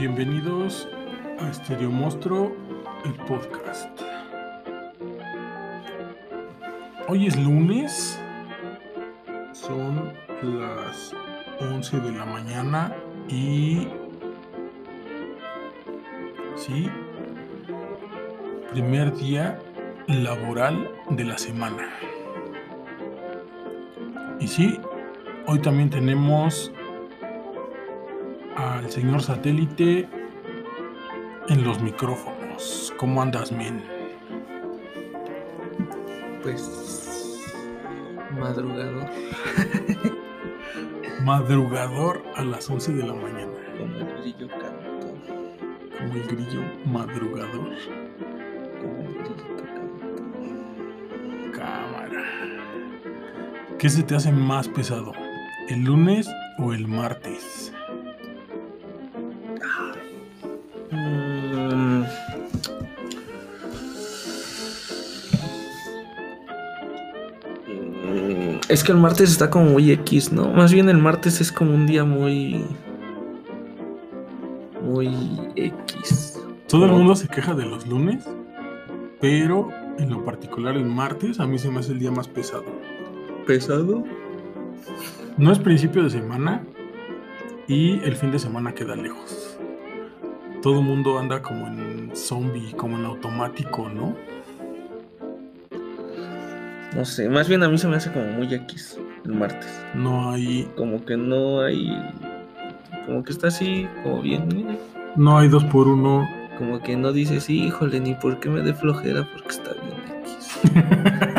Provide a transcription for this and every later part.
Bienvenidos a Stereo Monstruo, el podcast. Hoy es lunes, son las 11 de la mañana y... Sí, primer día laboral de la semana. Y sí, hoy también tenemos al señor satélite en los micrófonos. ¿Cómo andas, men? Pues madrugador, Madrugador a las 11 de la mañana. como el grillo cantor, Como el grillo madrugador. como el grillito cantor. Cámara. ¿Qué se te hace más pesado? ¿El lunes o el martes? Es que el martes está como muy X, ¿no? Más bien el martes es como un día muy. Muy X. Todo el mundo se queja de los lunes, pero en lo particular el martes a mí se me hace el día más pesado. pesado. No es principio de semana y el fin de semana queda lejos. Todo el mundo anda como en zombie, como en automático, ¿no? No sé, más bien a mí se me hace como muy X el martes. No hay, Como que no hay. Como que está así, como bien. mira, no hay dos por uno. Como que no dices, híjole, ni por qué me dé flojera porque está bien X.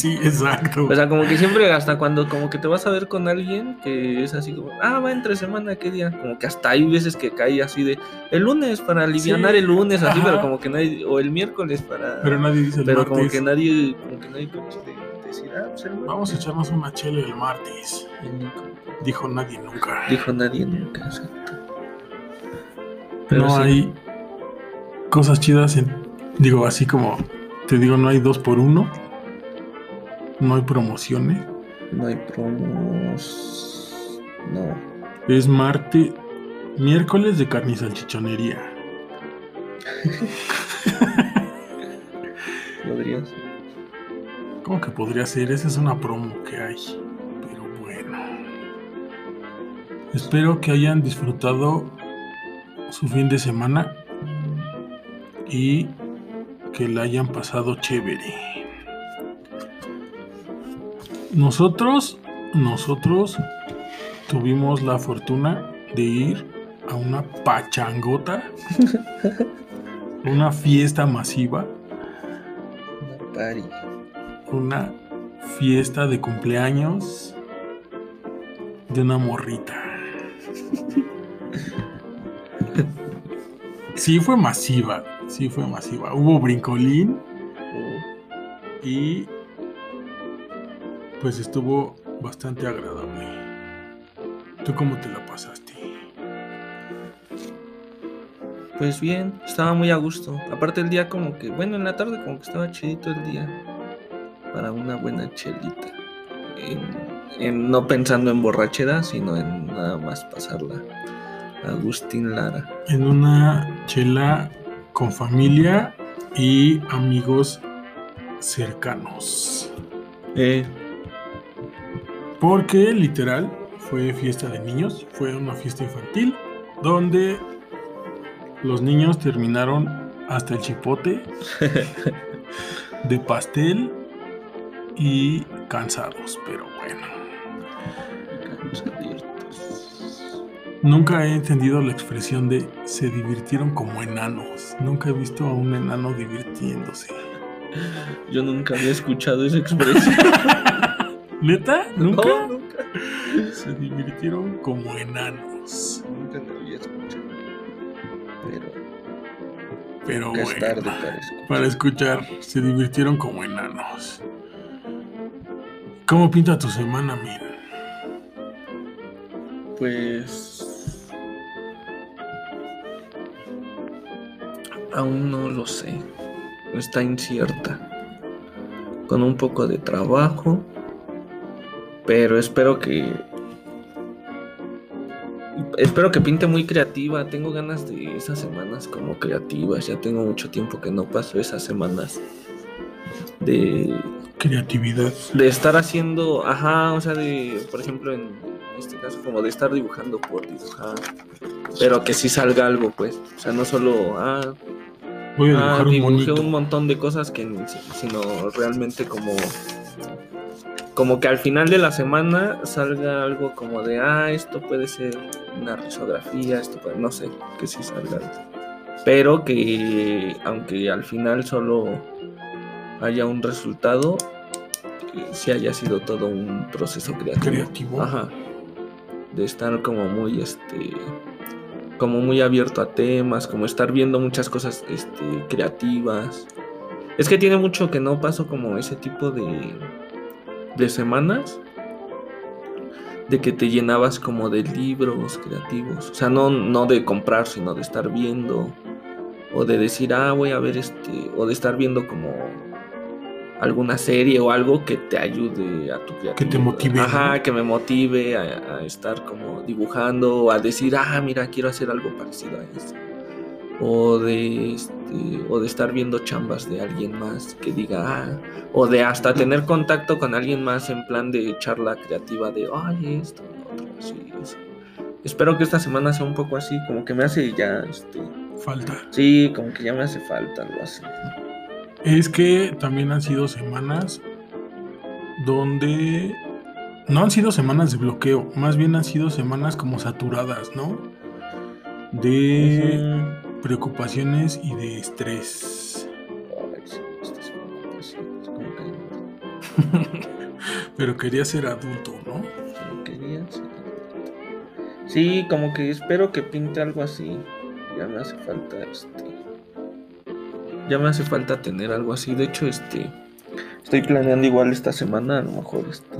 sí, exacto. O sea, como que siempre, hasta cuando como que te vas a ver con alguien que es así como, ah, va entre semana, ¿qué día? Como que hasta hay veces que cae así de el lunes para alivianar Sí, el lunes, así, ajá. pero como que nadie, o el miércoles para. Pero nadie dice el pero como que nadie, como que nadie de decir, ah, pues el martes". Vamos a echarnos una chela el martes. Y nunca Dijo nadie nunca. Dijo nadie nunca, exacto. Pero no sí, hay cosas chidas en- digo así como te digo no hay dos por uno no hay promociones no hay promos. No. es martes miércoles de carne y salchichonería Podría ser. ¿Cómo que podría ser esa es una promo que hay pero bueno espero que hayan disfrutado su fin de semana y que la hayan pasado chévere Nosotros, nosotros tuvimos la fortuna de ir a una pachangota, una fiesta masiva, Una party. una fiesta de cumpleaños de una morrita. Sí fue masiva, sí fue masiva. Hubo brincolín y pues estuvo bastante agradable. ¿Tú cómo te la pasaste? Pues bien, estaba muy a gusto. Aparte el día como que, bueno, en la tarde como que estaba chidito el día. Para una buena chelita. En- en- no pensando en borrachera, sino en nada más pasarla. Agustín Lara. En una chela con familia y amigos cercanos. Eh, Porque literal fue fiesta de niños, fue una fiesta infantil donde los niños terminaron hasta el chipote de pastel y cansados, pero bueno. Nunca he entendido la expresión de se divirtieron como enanos. Nunca he visto a un enano divirtiéndose. Yo nunca había escuchado esa expresión. ¿Neta? ¿Nunca? No, nunca. Se divirtieron como enanos. Nunca la había escuchado. Pero Pero nunca es bueno. tarde para escuchar. para escuchar. Se divirtieron como enanos. ¿Cómo pinta tu semana, Min? Pues. Aún no lo sé. Está incierta. Con un poco de trabajo. Pero espero que. espero que pinte muy creativa. Tengo ganas de esas semanas como creativas. Ya tengo mucho tiempo que no paso esas semanas de creatividad. De estar haciendo, ajá, o sea, de, por ejemplo, en este caso, como de estar dibujando por dibujar. Pero que sí salga algo, pues. O sea, no solo, ah, Voy a ah, dibujar un dibujé monito. un montón de cosas que sino realmente como como que al final de la semana salga algo como de ah esto puede ser una risografía esto puede no sé que sí salga pero que aunque al final solo haya un resultado sí haya sido todo un proceso creativo Creativo. Ajá. De estar como muy, este, como muy abierto a temas, como estar viendo muchas cosas, este, creativas. Es que tiene mucho que no paso como ese tipo de, de semanas, de que te llenabas como de libros creativos. O sea, no, no de comprar, sino de estar viendo, o de decir, ah, voy a ver este, o de estar viendo como alguna serie o algo que te ayude a tu creatividad. Que te motive, Ajá, ¿no? que me motive a, a estar como dibujando, o a decir, ah, mira, quiero hacer algo parecido a eso. O de, este, o de estar viendo chambas de alguien más que diga, ah, o de hasta tener contacto con alguien más en plan de charla creativa de, ay, esto, lo otro, así, eso. Espero que esta semana sea un poco así, como que me hace ya, este, Falta. sí, como que ya me hace falta algo así. Es que también han sido semanas donde no han sido semanas de bloqueo, más bien han sido semanas como saturadas, ¿no? De. Preocupaciones y de estrés. Sí, Pero quería ser adulto, ¿no? Pero quería ser adulto. Sí, como que espero que pinte algo así. Ya me hace falta este. Ya me hace falta tener algo así. De hecho, este. Estoy planeando igual esta semana, a lo mejor este.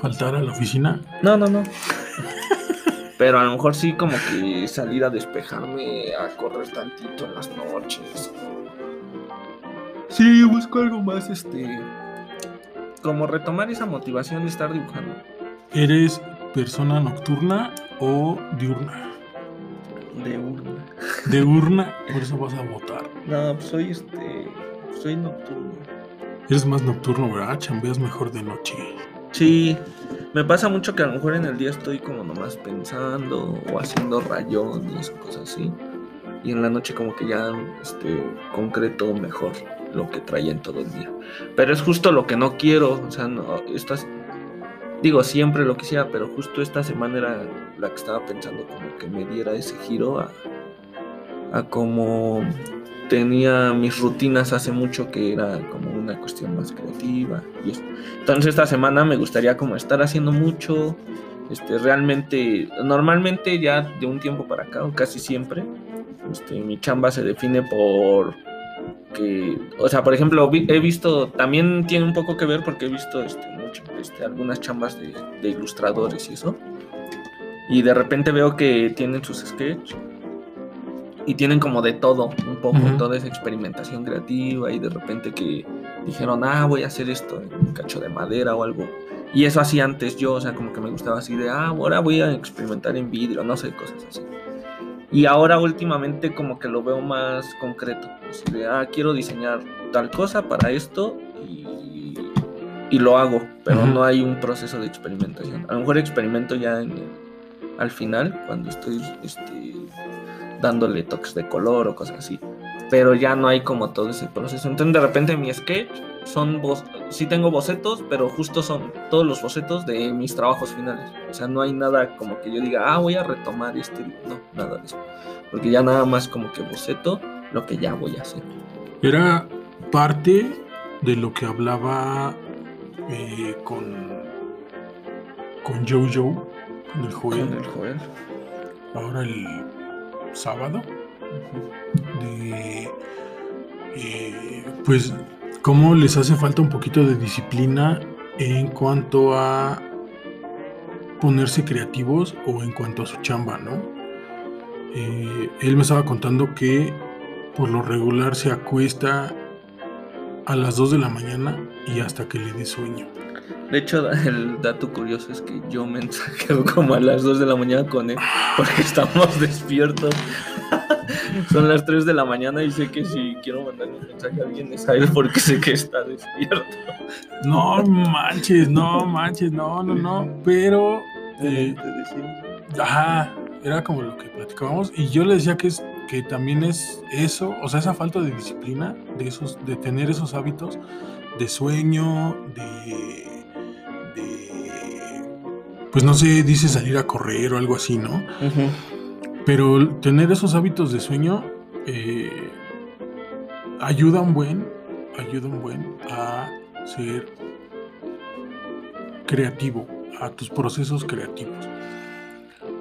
Faltar a la oficina. No, no, no. Pero a lo mejor sí como que salir a despejarme, a correr tantito en las noches. Sí, busco algo más, este. Como retomar esa motivación de estar dibujando. ¿Eres persona nocturna o diurna? De urna. Diurna, por eso vas a votar. No, pues soy este. Soy nocturno. Eres más nocturno, ¿verdad? Chambeas mejor de noche. Sí, me pasa mucho que a lo mejor en el día estoy como nomás pensando o haciendo rayones o cosas así. Y en la noche como que ya este, concreto mejor lo que traía en todo el día. Pero es justo lo que no quiero. O sea, no, estas, digo, siempre lo quisiera, pero justo esta semana era la que estaba pensando como que me diera ese giro a, a como tenía mis rutinas hace mucho que era como una cuestión más creativa y eso. Entonces esta semana me gustaría como estar haciendo mucho, este, realmente, normalmente ya de un tiempo para acá, o casi siempre, este, mi chamba se define por que, o sea, por ejemplo, vi- he visto, también tiene un poco que ver porque he visto este, mucho, este, algunas chambas de, de ilustradores y eso, y de repente veo que tienen sus sketches y tienen como de todo, un poco, Ujú. toda esa experimentación creativa y de repente que dijeron, ah, voy a hacer esto en un cacho de madera o algo. Y eso hacía antes yo, o sea, como que me gustaba así de, ah, ahora voy a experimentar en vidrio, no sé, cosas así. Y ahora últimamente como que lo veo más concreto, así de, ah, quiero diseñar tal cosa para esto y, y lo hago, pero Ujú. no hay un proceso de experimentación. A lo mejor experimento ya en el- al final, cuando estoy este, dándole toques de color o cosas así. Pero ya no hay como todo ese proceso. Entonces de repente mi sketch son sí tengo bocetos, pero justo son todos los bocetos de mis trabajos finales. O sea, no hay nada como que yo diga, ah, voy a retomar este. No, nada de eso. Porque ya nada más como que boceto lo que ya voy a hacer. Era parte de lo que hablaba eh, con, con Jojo, con el Joel, Con el Joel. ahora el sábado, eh, pues cómo les hace falta un poquito de disciplina en cuanto a ponerse creativos o en cuanto a su chamba, ¿no? Eh, él me estaba contando que por lo regular se acuesta a las 2 de la mañana y hasta que le dé sueño. De hecho, el dato curioso es que yo mensajeo como a las 2 de la mañana con él porque estamos despiertos. Son las 3 de la mañana y sé que si quiero mandar un mensaje a alguien es a él porque sé que está despierto. No manches, no manches, no, no, no. Pero. eh. Ajá, era como lo que platicábamos. Y yo le decía que es que también es eso, o sea, esa falta de disciplina, de esos, de tener esos hábitos de sueño, de pues no sé, dice salir a correr o algo así, ¿no? Pero tener esos hábitos de sueño eh, ayuda un buen, ayuda un buen a ser creativo, a tus procesos creativos.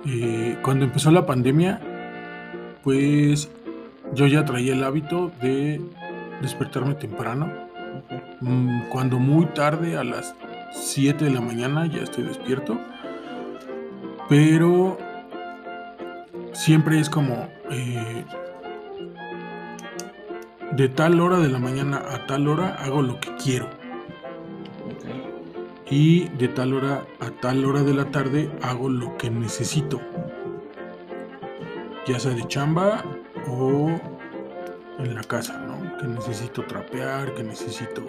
Eh, cuando empezó la pandemia, pues yo ya traía el hábito de despertarme temprano. Mm, Cuando muy tarde, a las 7 de la mañana, ya estoy despierto. Pero siempre es como eh, de tal hora de la mañana a tal hora hago lo que quiero. Y de tal hora a tal hora de la tarde hago lo que necesito. Ya sea de chamba o en la casa, ¿no? Que necesito trapear, que necesito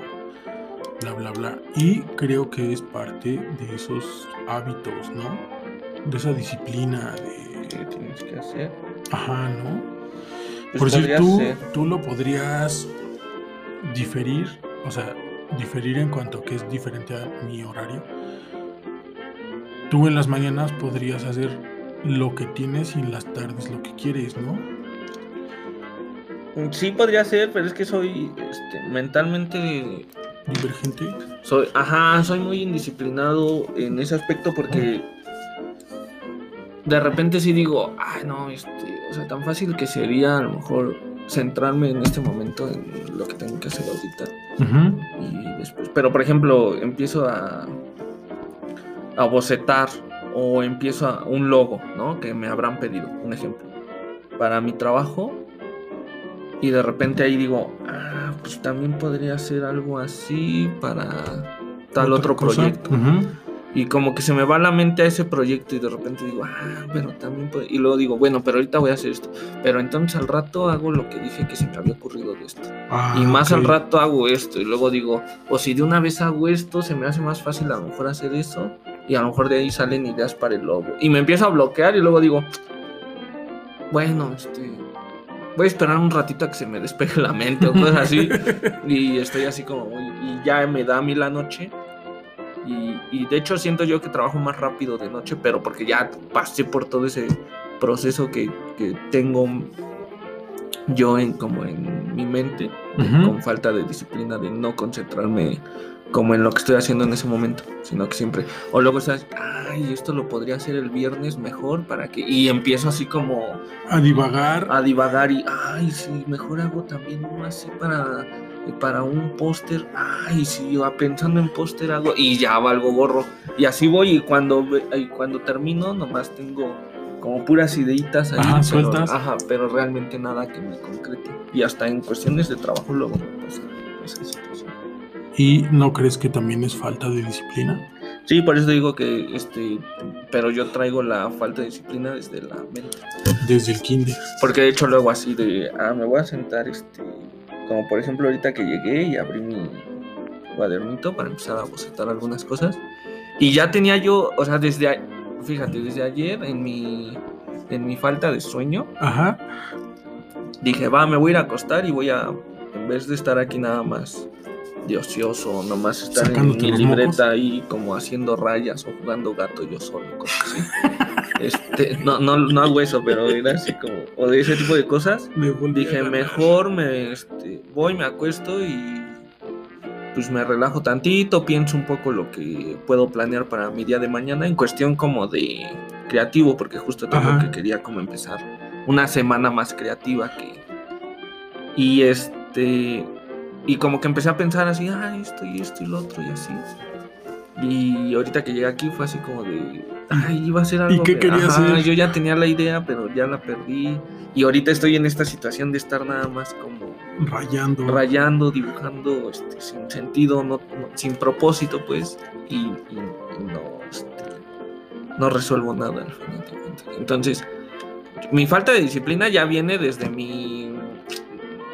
bla, bla, bla. Y creo que es parte de esos hábitos, ¿no? De esa disciplina de... ¿Qué tienes que hacer? Ajá, ¿no? Pues Por decir, tú, ser. tú lo podrías diferir, o sea, diferir en cuanto que es diferente a mi horario. Tú en las mañanas podrías hacer lo que tienes y en las tardes lo que quieres, ¿no? Sí podría ser, pero es que soy este, mentalmente Divergente. soy, ajá, soy muy indisciplinado en ese aspecto porque de repente sí digo, ay no, este, o sea, tan fácil que sería a lo mejor centrarme en este momento en lo que tengo que hacer ahorita y después, pero por ejemplo, empiezo a a bocetar o empiezo a un logo, ¿no? Que me habrán pedido, un ejemplo, para mi trabajo. Y de repente ahí digo, ah, pues también podría hacer algo así para tal otro proyecto. Y como que se me va la mente a ese proyecto y de repente digo, ah, pero también puede... Y luego digo, bueno, pero ahorita voy a hacer esto. Pero entonces al rato hago lo que dije que se me había ocurrido de esto. Ah, y más al rato hago esto. Y luego digo, o si de una vez hago esto, se me hace más fácil a lo mejor hacer eso. Y a lo mejor de ahí salen ideas para el logo. Y me empiezo a bloquear y luego digo, bueno, este... Voy a esperar un ratito a que se me despeje la mente o cosas así. y estoy así como, y ya me da a mí la noche. Y, y de hecho siento yo que trabajo más rápido de noche, pero porque ya pasé por todo ese proceso que, que tengo yo en como en mi mente, con falta de disciplina, de no concentrarme como en lo que estoy haciendo en ese momento, sino que siempre, o luego estás, ay, esto lo podría hacer el viernes mejor para que, y empiezo así como A divagar. a divagar y, ay, sí, mejor hago también uno así para, para un póster, ay, sí, va pensando en póster hago, y ya valgo gorro. Y así voy, y cuando, y cuando termino, nomás tengo como puras ideitas ahí, Ajá, pero, sueltas. ajá, pero realmente nada que me concrete. Y hasta en cuestiones de trabajo luego me pasa esa situación. ¿Y no crees que también es falta de disciplina? Sí, por eso digo que, este, pero yo traigo la falta de disciplina desde la mente. Desde el kinder. Porque de hecho luego así de, ah, me voy a sentar, este, como por ejemplo ahorita que llegué y abrí mi cuadernito para empezar a bocetar algunas cosas. Y ya tenía yo, o sea, desde, a- fíjate, desde ayer en mi, en mi falta de sueño, Ajá. dije, va, me voy a ir a acostar y voy a, en vez de estar aquí nada más de ocioso, nomás estar en mi libreta mocos. ahí como haciendo rayas o jugando gato yo solo, cosas así. Este, no, no, no hago eso, pero era así como, o de ese tipo de cosas. Me Dije, mejor me este, voy, me acuesto y pues me relajo tantito, pienso un poco lo que puedo planear para mi día de mañana en cuestión como de creativo, porque justo tengo Ajá. que quería como empezar una semana más creativa que y este y como que empecé a pensar así, ah, esto y esto y lo otro y así. Y ahorita que llegué aquí fue así como de, ay, iba a ser algo. qué que- ajá, hacer? Yo ya tenía la idea, pero ya la perdí. Y ahorita estoy en esta situación de estar nada más como Rayando. rayando, dibujando este, sin sentido, no, no- sin propósito, pues, y, y- y no, este, no resuelvo nada al final de cuentas. Entonces, mi falta de disciplina ya viene desde mi,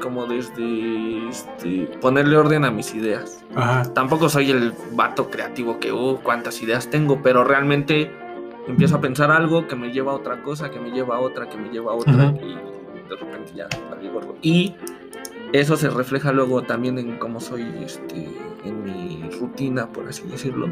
como desde este, ponerle orden a mis ideas. Ajá. Tampoco soy el vato creativo que, uh, cuántas ideas tengo, pero realmente empiezo a pensar algo que me lleva a otra cosa, que me lleva a otra, que me lleva a otra, y de repente ya valí gordo. Y eso se refleja luego también en cómo soy este, en mi rutina, por así decirlo.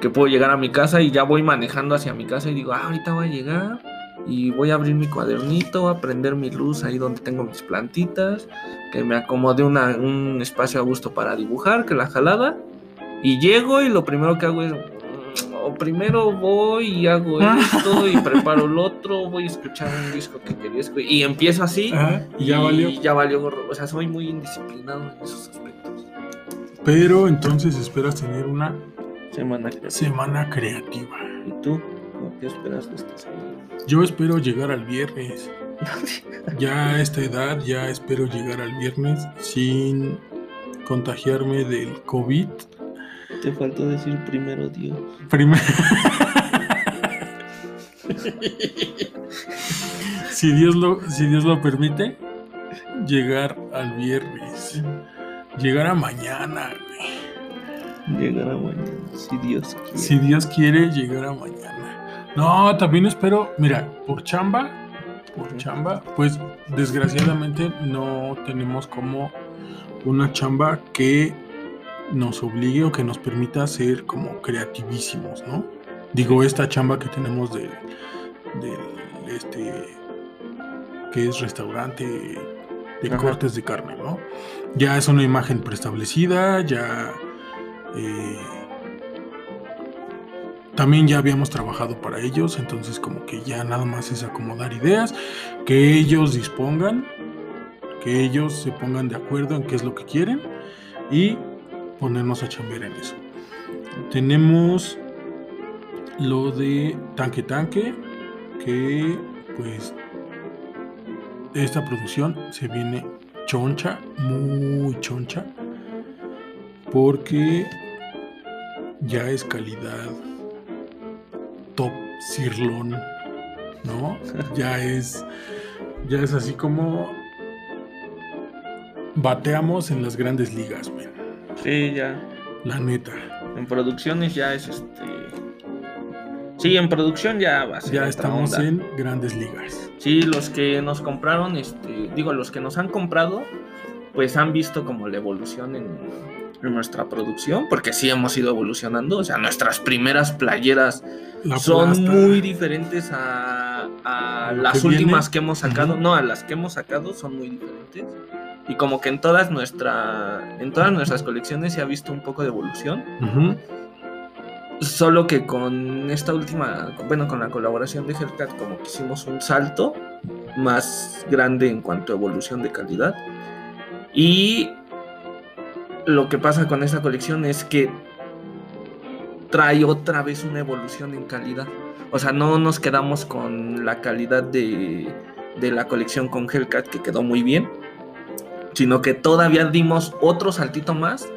Que puedo llegar a mi casa y ya voy manejando hacia mi casa y digo, ah, ahorita voy a llegar y voy a abrir mi cuadernito, a prender mi luz ahí donde tengo mis plantitas, que me acomode una- un espacio a gusto para dibujar, que la jalada. Y llego y lo primero que hago es, o primero voy y hago esto y preparo lo otro, voy a escuchar un disco que quería escuchar y empiezo así. Ajá. Y ya valió. ya valió gorro. O sea, soy muy indisciplinado en esos aspectos. Pero entonces esperas tener una Semana que semana creativa. ¿Y tú? ¿Cómo ¿Qué esperas de esta semana? Yo espero llegar al viernes. Ya a esta edad, ya espero llegar al viernes sin contagiarme del COVID. Te faltó decir primero Dios. Primero. si, Dios lo, si Dios lo permite, llegar al viernes. Llegar a mañana. güey. Llegará mañana, si Dios quiere. Si Dios quiere, llegar a mañana. No, también espero, mira, por chamba, por chamba, pues desgraciadamente no tenemos como una chamba que nos obligue o que nos permita ser como creativísimos, ¿no? Digo, esta chamba que tenemos del, del este, que es restaurante de Ajá. cortes de carne, ¿no? Ya es una imagen preestablecida, ya... eh, también ya habíamos trabajado para ellos, entonces como que ya nada más es acomodar ideas, que ellos dispongan, que ellos se pongan de acuerdo en qué es lo que quieren y ponernos a chambear en eso. Tenemos lo de Tanque Tanque, que pues esta producción se viene choncha, muy choncha, porque ya es calidad top sirloin, ¿no? Ya es, ya es así como bateamos en las grandes ligas, men, Sí, ya. la neta. En producciones ya es este. Sí, en producción ya va a ser. Ya estamos onda. en grandes ligas. Sí, los que nos compraron, este, digo, los que nos han comprado, pues han visto como la evolución en, en nuestra producción, porque sí hemos ido evolucionando. O sea, nuestras primeras playeras La son plasta, muy diferentes a, a ¿A lo las que viene? últimas que hemos sacado. No, a las que hemos sacado son muy diferentes. Y como que en todas nuestra, en todas nuestras colecciones se ha visto un poco de evolución. Solo que con esta última, bueno, con la colaboración de Hellcat, como que hicimos un salto más grande en cuanto a evolución de calidad. Y lo que pasa con esta colección es que trae otra vez una evolución en calidad. O sea, no nos quedamos con la calidad de, de la colección con Hellcat, que quedó muy bien, sino que todavía dimos otro saltito más.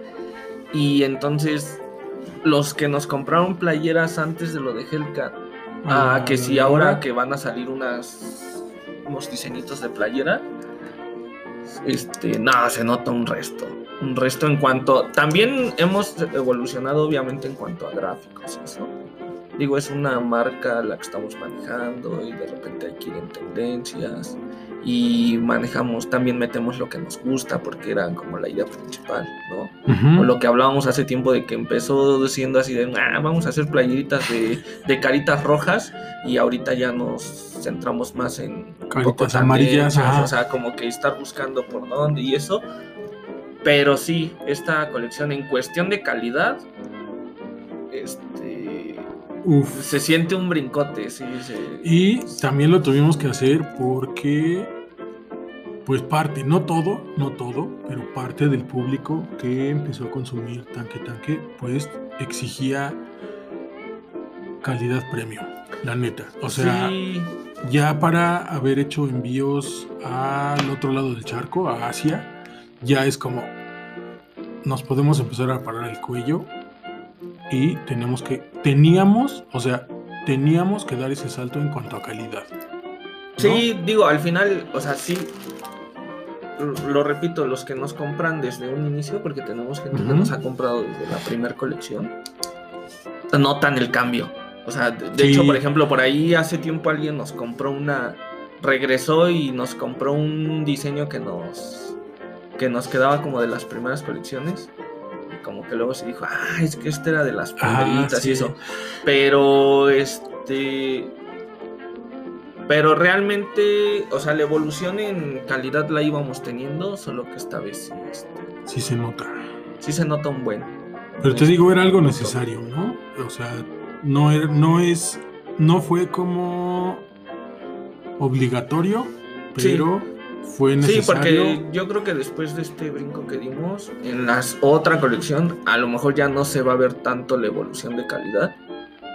Y entonces los que nos compraron playeras antes de lo de Hellcat, ah, que si ahora que van a salir unas unos diseñitos de playera, este, nada, se nota un resto, un resto en cuanto, también hemos evolucionado obviamente en cuanto a gráficos, eso. Digo, es una marca la que estamos manejando y de repente hay que ir en tendencias y manejamos, también metemos lo que nos gusta porque era como la idea principal, ¿no? O lo que hablábamos hace tiempo de que empezó siendo así de, "Ah, vamos a hacer playeritas de, de caritas rojas y ahorita ya nos centramos más en Caritas amarillas, ajá. o sea, como que estar buscando por dónde y eso. Pero sí, esta colección en cuestión de calidad, este, Uf. se siente un brincote, sí, se- Y también lo tuvimos que hacer porque, pues parte, no todo, no todo, pero parte del público que empezó a consumir tanque tanque, pues exigía calidad premium, la neta. O sea, sí, ya para haber hecho envíos al otro lado del charco, a Asia, ya es como nos podemos empezar a parar el cuello y tenemos que, teníamos, o sea, teníamos que dar ese salto en cuanto a calidad. Sí, digo, al final, o sea, sí, lo repito, los que nos compran desde un inicio, porque tenemos gente que nos ha comprado desde la primera colección, notan el cambio. O sea, de, de Sí. hecho, por ejemplo, por ahí hace tiempo alguien nos compró una, regresó y nos compró un diseño que nos, que nos quedaba como de las primeras colecciones. Como que luego se dijo, ah, es que este era de las Ah, primeritas sí. y eso. Pero este. Pero realmente, o sea, la evolución en calidad la íbamos teniendo, solo que esta vez sí, este, Sí se nota. sí se nota un buen. Pero te digo, era algo necesario, ¿no? O sea, no, era- no es, no fue como obligatorio, Sí. Sí, porque yo creo que después de este brinco que dimos, en la otra colección, a lo mejor ya no se va a ver tanto la evolución de calidad,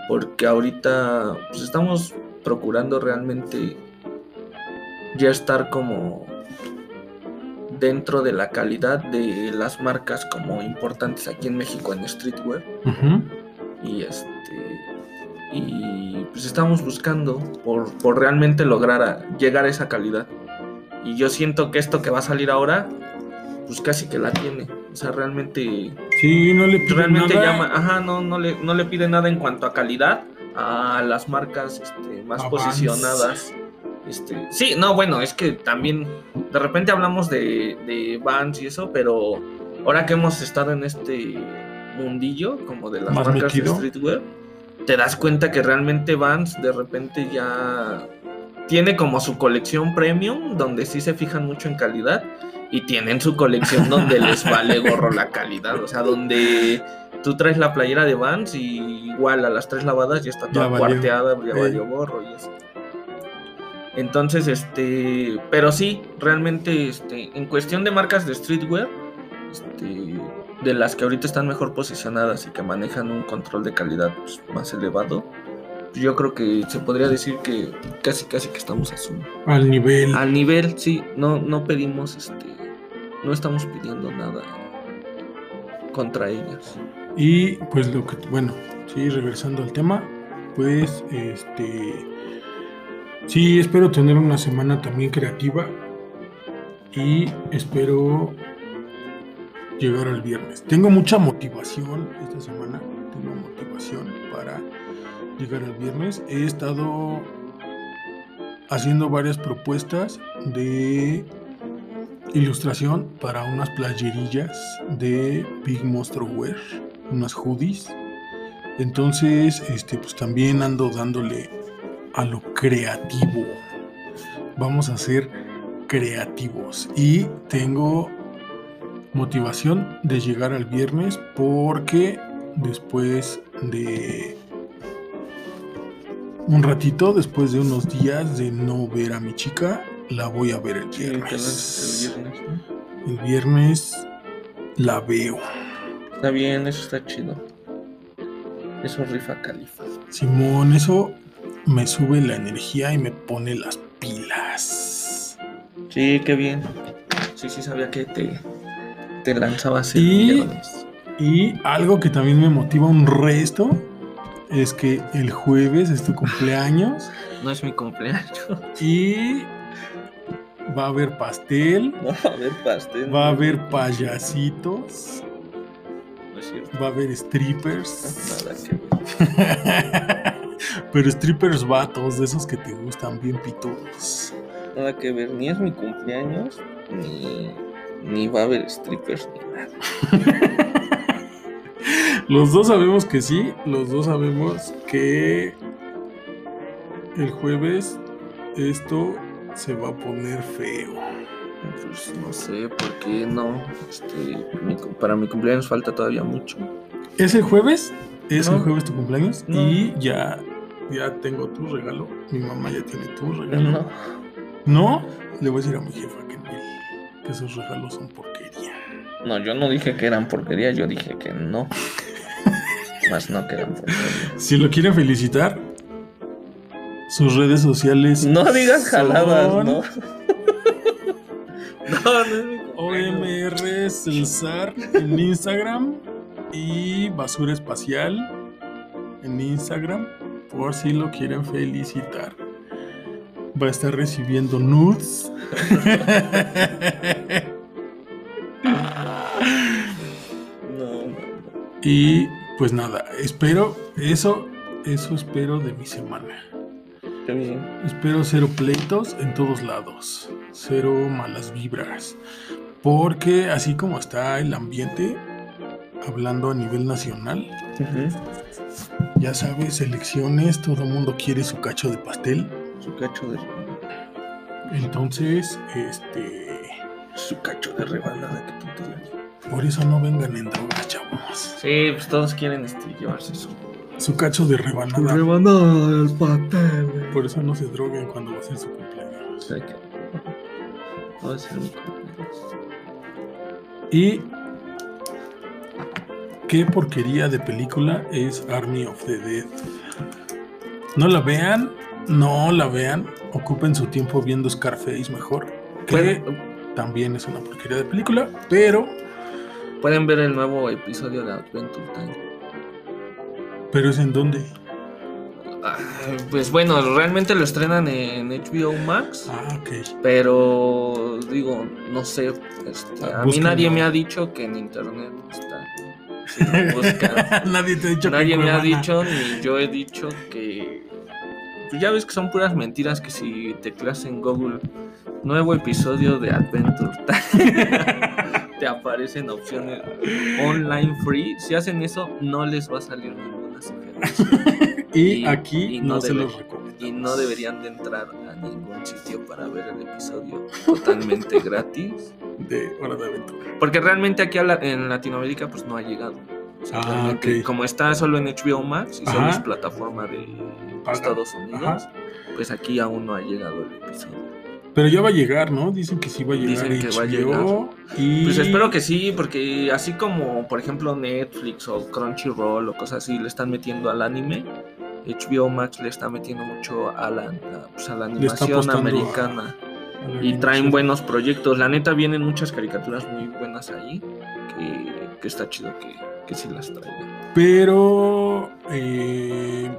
porque ahorita pues, estamos procurando realmente ya estar como dentro de la calidad de las marcas como importantes aquí en México en streetwear. Y este y pues estamos buscando por, por realmente lograr a- llegar a esa calidad y yo siento que esto que va a salir ahora pues casi que la tiene o sea realmente Sí, no le pide realmente nada. llama ajá no no le no le pide nada en cuanto a calidad a las marcas este, más posicionadas este sí no bueno es que también de repente hablamos de de Vans y eso pero ahora que hemos estado en este mundillo como de las Más marcas metido. de streetwear te das cuenta que realmente Vans de repente ya tiene como su colección premium donde sí se fijan mucho en calidad y tienen su colección donde les vale gorro la calidad, o sea, donde tú traes la playera de Vans y igual a las tres lavadas ya está toda Ya valió. cuarteada, ya valió gorro y eso. Entonces, este, pero sí, realmente, este, en cuestión de marcas de streetwear, este, de las que ahorita están mejor posicionadas y que manejan un control de calidad pues, más elevado, yo creo que se podría decir que casi casi que estamos a su Al nivel. al nivel, sí, no, no pedimos, este, no estamos pidiendo nada contra ellas. Y pues lo que, bueno, sí, regresando al tema, pues este, sí, espero tener una semana también creativa y espero llegar al viernes. Tengo mucha motivación esta semana, tengo motivación para llegar al viernes. He estado haciendo varias propuestas de ilustración para unas playerillas de Big Monster Wear, unas hoodies. Entonces, este, pues también ando dándole a lo creativo. Vamos a ser creativos y tengo motivación de llegar al viernes porque después de un ratito, después de unos días de no ver a mi chica, la voy a ver el viernes. el viernes, ¿no? El viernes la veo. Está bien, eso está chido. Eso rifa califa. Simón, eso me sube la energía y me pone las pilas. Sí, qué bien. Sí, sí sabía que te, te lanzabas. Y algo que también me motiva un resto es que el jueves es tu cumpleaños No es mi cumpleaños. y va a haber pastel, No, a ver, pastel. va a haber payasitos, No es cierto. va a haber strippers. Nada que ver. Pero strippers vatos, de esos que te gustan bien pitudos. Nada que ver. Ni es mi cumpleaños, ni, ni va a haber strippers, ni nada. Los dos sabemos que sí, los dos sabemos que el jueves esto se va a poner feo. Pues no sé por qué no. Este, mi para mi cumpleaños falta todavía mucho. ¿Es el jueves? Es el jueves tu cumpleaños No. y ya, ya tengo tu regalo. Mi mamá ya tiene tu regalo. No. ¿No? Le voy a decir a mi jefa que, que esos regalos son porquería. No, yo no dije que eran porquería, yo dije que no. Más no. Si lo quieren felicitar, sus redes sociales. No digas jaladas, son- ¿no? No, no es mi cumpleaños. OMR Celsar en Instagram y Basura Espacial en Instagram por si lo quieren felicitar. Va a estar recibiendo nudes. No, no. y pues nada, espero eso, eso espero de mi semana. Bien. Espero cero pleitos en todos lados, cero malas vibras, porque así como está el ambiente, hablando a nivel nacional, ya sabes, elecciones, todo el mundo quiere su cacho de pastel, Su cacho de entonces, este, su cacho de rebanada, qué tontería. Por eso no vengan en drogas, chavos. Sí, pues todos quieren este, llevarse su Su cacho de rebanada, rebanada del pastel. por eso no se droguen cuando va a ser su O cumpleaños. sea que no va a ser mi cumpleaños. Y qué porquería de película es Army of the Dead. No la vean, no la vean. Ocupen su tiempo viendo Scarface mejor. Que también es una porquería de película, pero, pueden ver el nuevo episodio de Adventure Time. pero es en donde. Ah, Pues bueno, realmente lo estrenan en HBO Max, Ah, ok. pero digo, no sé, este, Ah, a mí nadie me ha dicho que en internet está. Si. Nadie te ha dicho que Nadie me ha dicho, ni yo he dicho que. Pues ya ves que son puras mentiras que si tecleas en Google nuevo episodio de Adventure Time, te aparecen opciones online free. Si hacen eso, no les va a salir ninguna sugerencia. Y, y- aquí y no, no se los recomiendo. Y no deberían de entrar a ningún sitio para ver el episodio totalmente gratis. De Hora de Aventura. Porque realmente aquí en Latinoamérica pues no ha llegado. O sea, Ah, realmente, ok. Como está solo en HBO Max y solo Ajá. es plataforma de. Estados Unidos, Ajá. pues aquí aún no ha llegado el episodio. Pero ya va a llegar, ¿no? Dicen que sí va a llegar Dicen que va a HBO, Y... Pues espero que sí, porque así como por ejemplo Netflix o Crunchyroll o cosas así le están metiendo al anime, HBO Max le está metiendo mucho a la, a, pues, a la animación americana. a la Y traen buenos proyectos. La neta vienen muchas caricaturas muy buenas ahí. Que, que está chido que, que sí las traigan. Pero eh,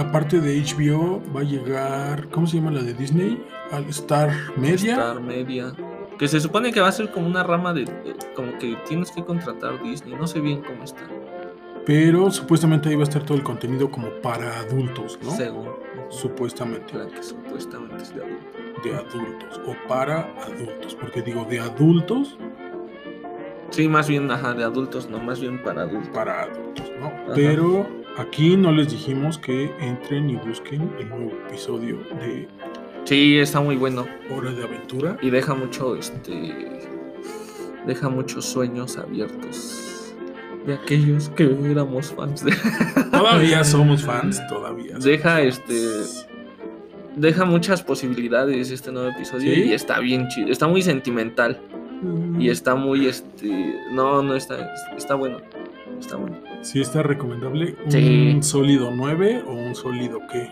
aparte de HBO va a llegar, ¿cómo se llama la de Disney? Al Star Media. Star Media. Que se supone que va a ser como una rama de, de- Como que tienes que contratar Disney. No sé bien cómo está. Pero supuestamente ahí va a estar todo el contenido como para adultos, ¿no? Según. Supuestamente La que supuestamente es de adulto. de adultos o para adultos, porque digo de adultos Sí, más bien, ajá, de adultos, no, más bien para adultos. para adultos, ¿no? Pero aquí no les dijimos que entren y busquen el nuevo episodio de Sí, está muy bueno. Hora de Aventura. Y deja mucho, este. Deja muchos sueños abiertos. De aquellos que éramos fans de. Todavía somos fans, todavía. Deja, este, fans. Deja muchas posibilidades este nuevo episodio ¿Sí? y está bien chido. Está muy sentimental. Y está muy, este. No, no está. Está bueno. Está bueno. Sí, está recomendable. ¿Un Sí. sólido 9 o un sólido qué?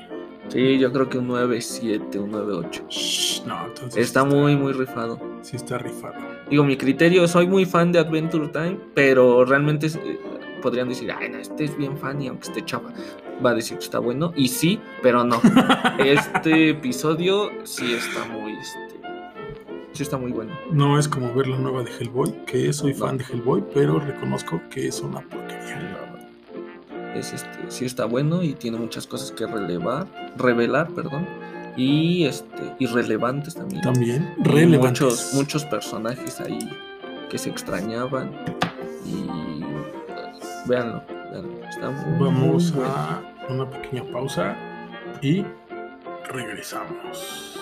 Sí, yo creo que un 9-7, un 9-8. Shh, no, entonces. Está muy, muy rifado. Sí, está rifado. Digo, mi criterio, soy muy fan de Adventure Time, pero realmente eh, podrían decir, ay, no, este es bien fan y aunque esté chava, va a decir que está bueno. Y sí, pero no. Este episodio sí está muy, este, sí está muy bueno. No es como ver la nueva de Hellboy, que soy fan de Hellboy, pero reconozco que es una porquería. Es este, sí está bueno y tiene muchas cosas que relevar, revelar, perdón. Y este, irrelevantes también. También Y relevantes. Muchos, muchos personajes ahí que se extrañaban. Y pues, véanlo, véanlo. Está muy, Vamos muy bueno. a una pequeña pausa y regresamos.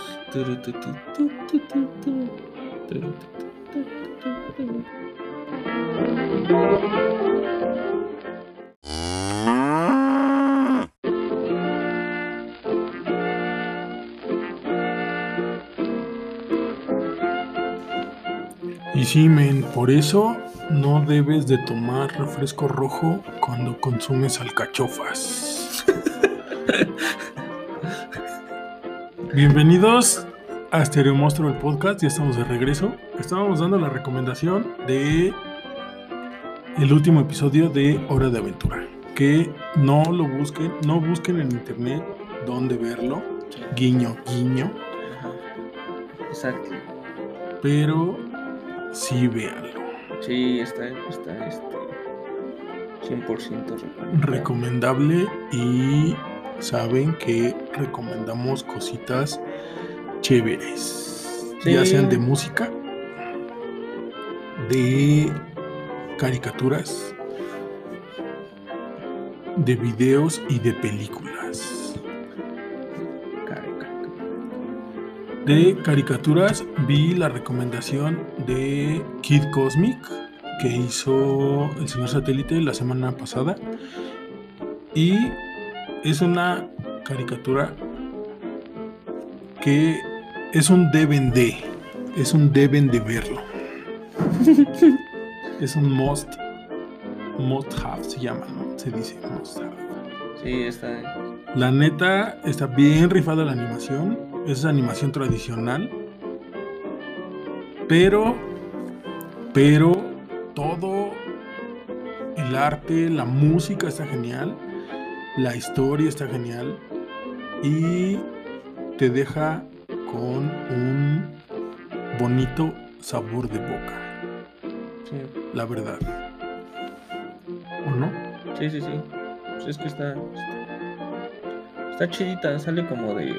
Y sí, men, por eso no debes de tomar refresco rojo cuando consumes alcachofas. Bienvenidos a Stereo Monstruo el podcast, ya estamos de regreso. Estábamos dando la recomendación de el último episodio de Hora de Aventura. Que no lo busquen, no busquen en internet dónde verlo. Guiño, guiño. Ajá. Exacto. Pero sí véanlo. Sí, está, está este 100% recomendable. Recomendable y saben que recomendamos cositas chéveres. Sí. Ya sean de música, de caricaturas, de videos y de películas. De caricaturas vi la recomendación de Kid Cosmic que hizo el señor satélite la semana pasada y es una caricatura que es un deben de es un deben de verlo es un must must have se llama ¿no? se dice must have Sí, está. la neta está bien rifada la animación. Es animación tradicional. Pero, pero todo el arte, la música está genial. La historia está genial. Y te deja con un bonito sabor de boca. Sí, La verdad. ¿O no? sí, sí. sí. Pues es que está. Está chidita, sale como de.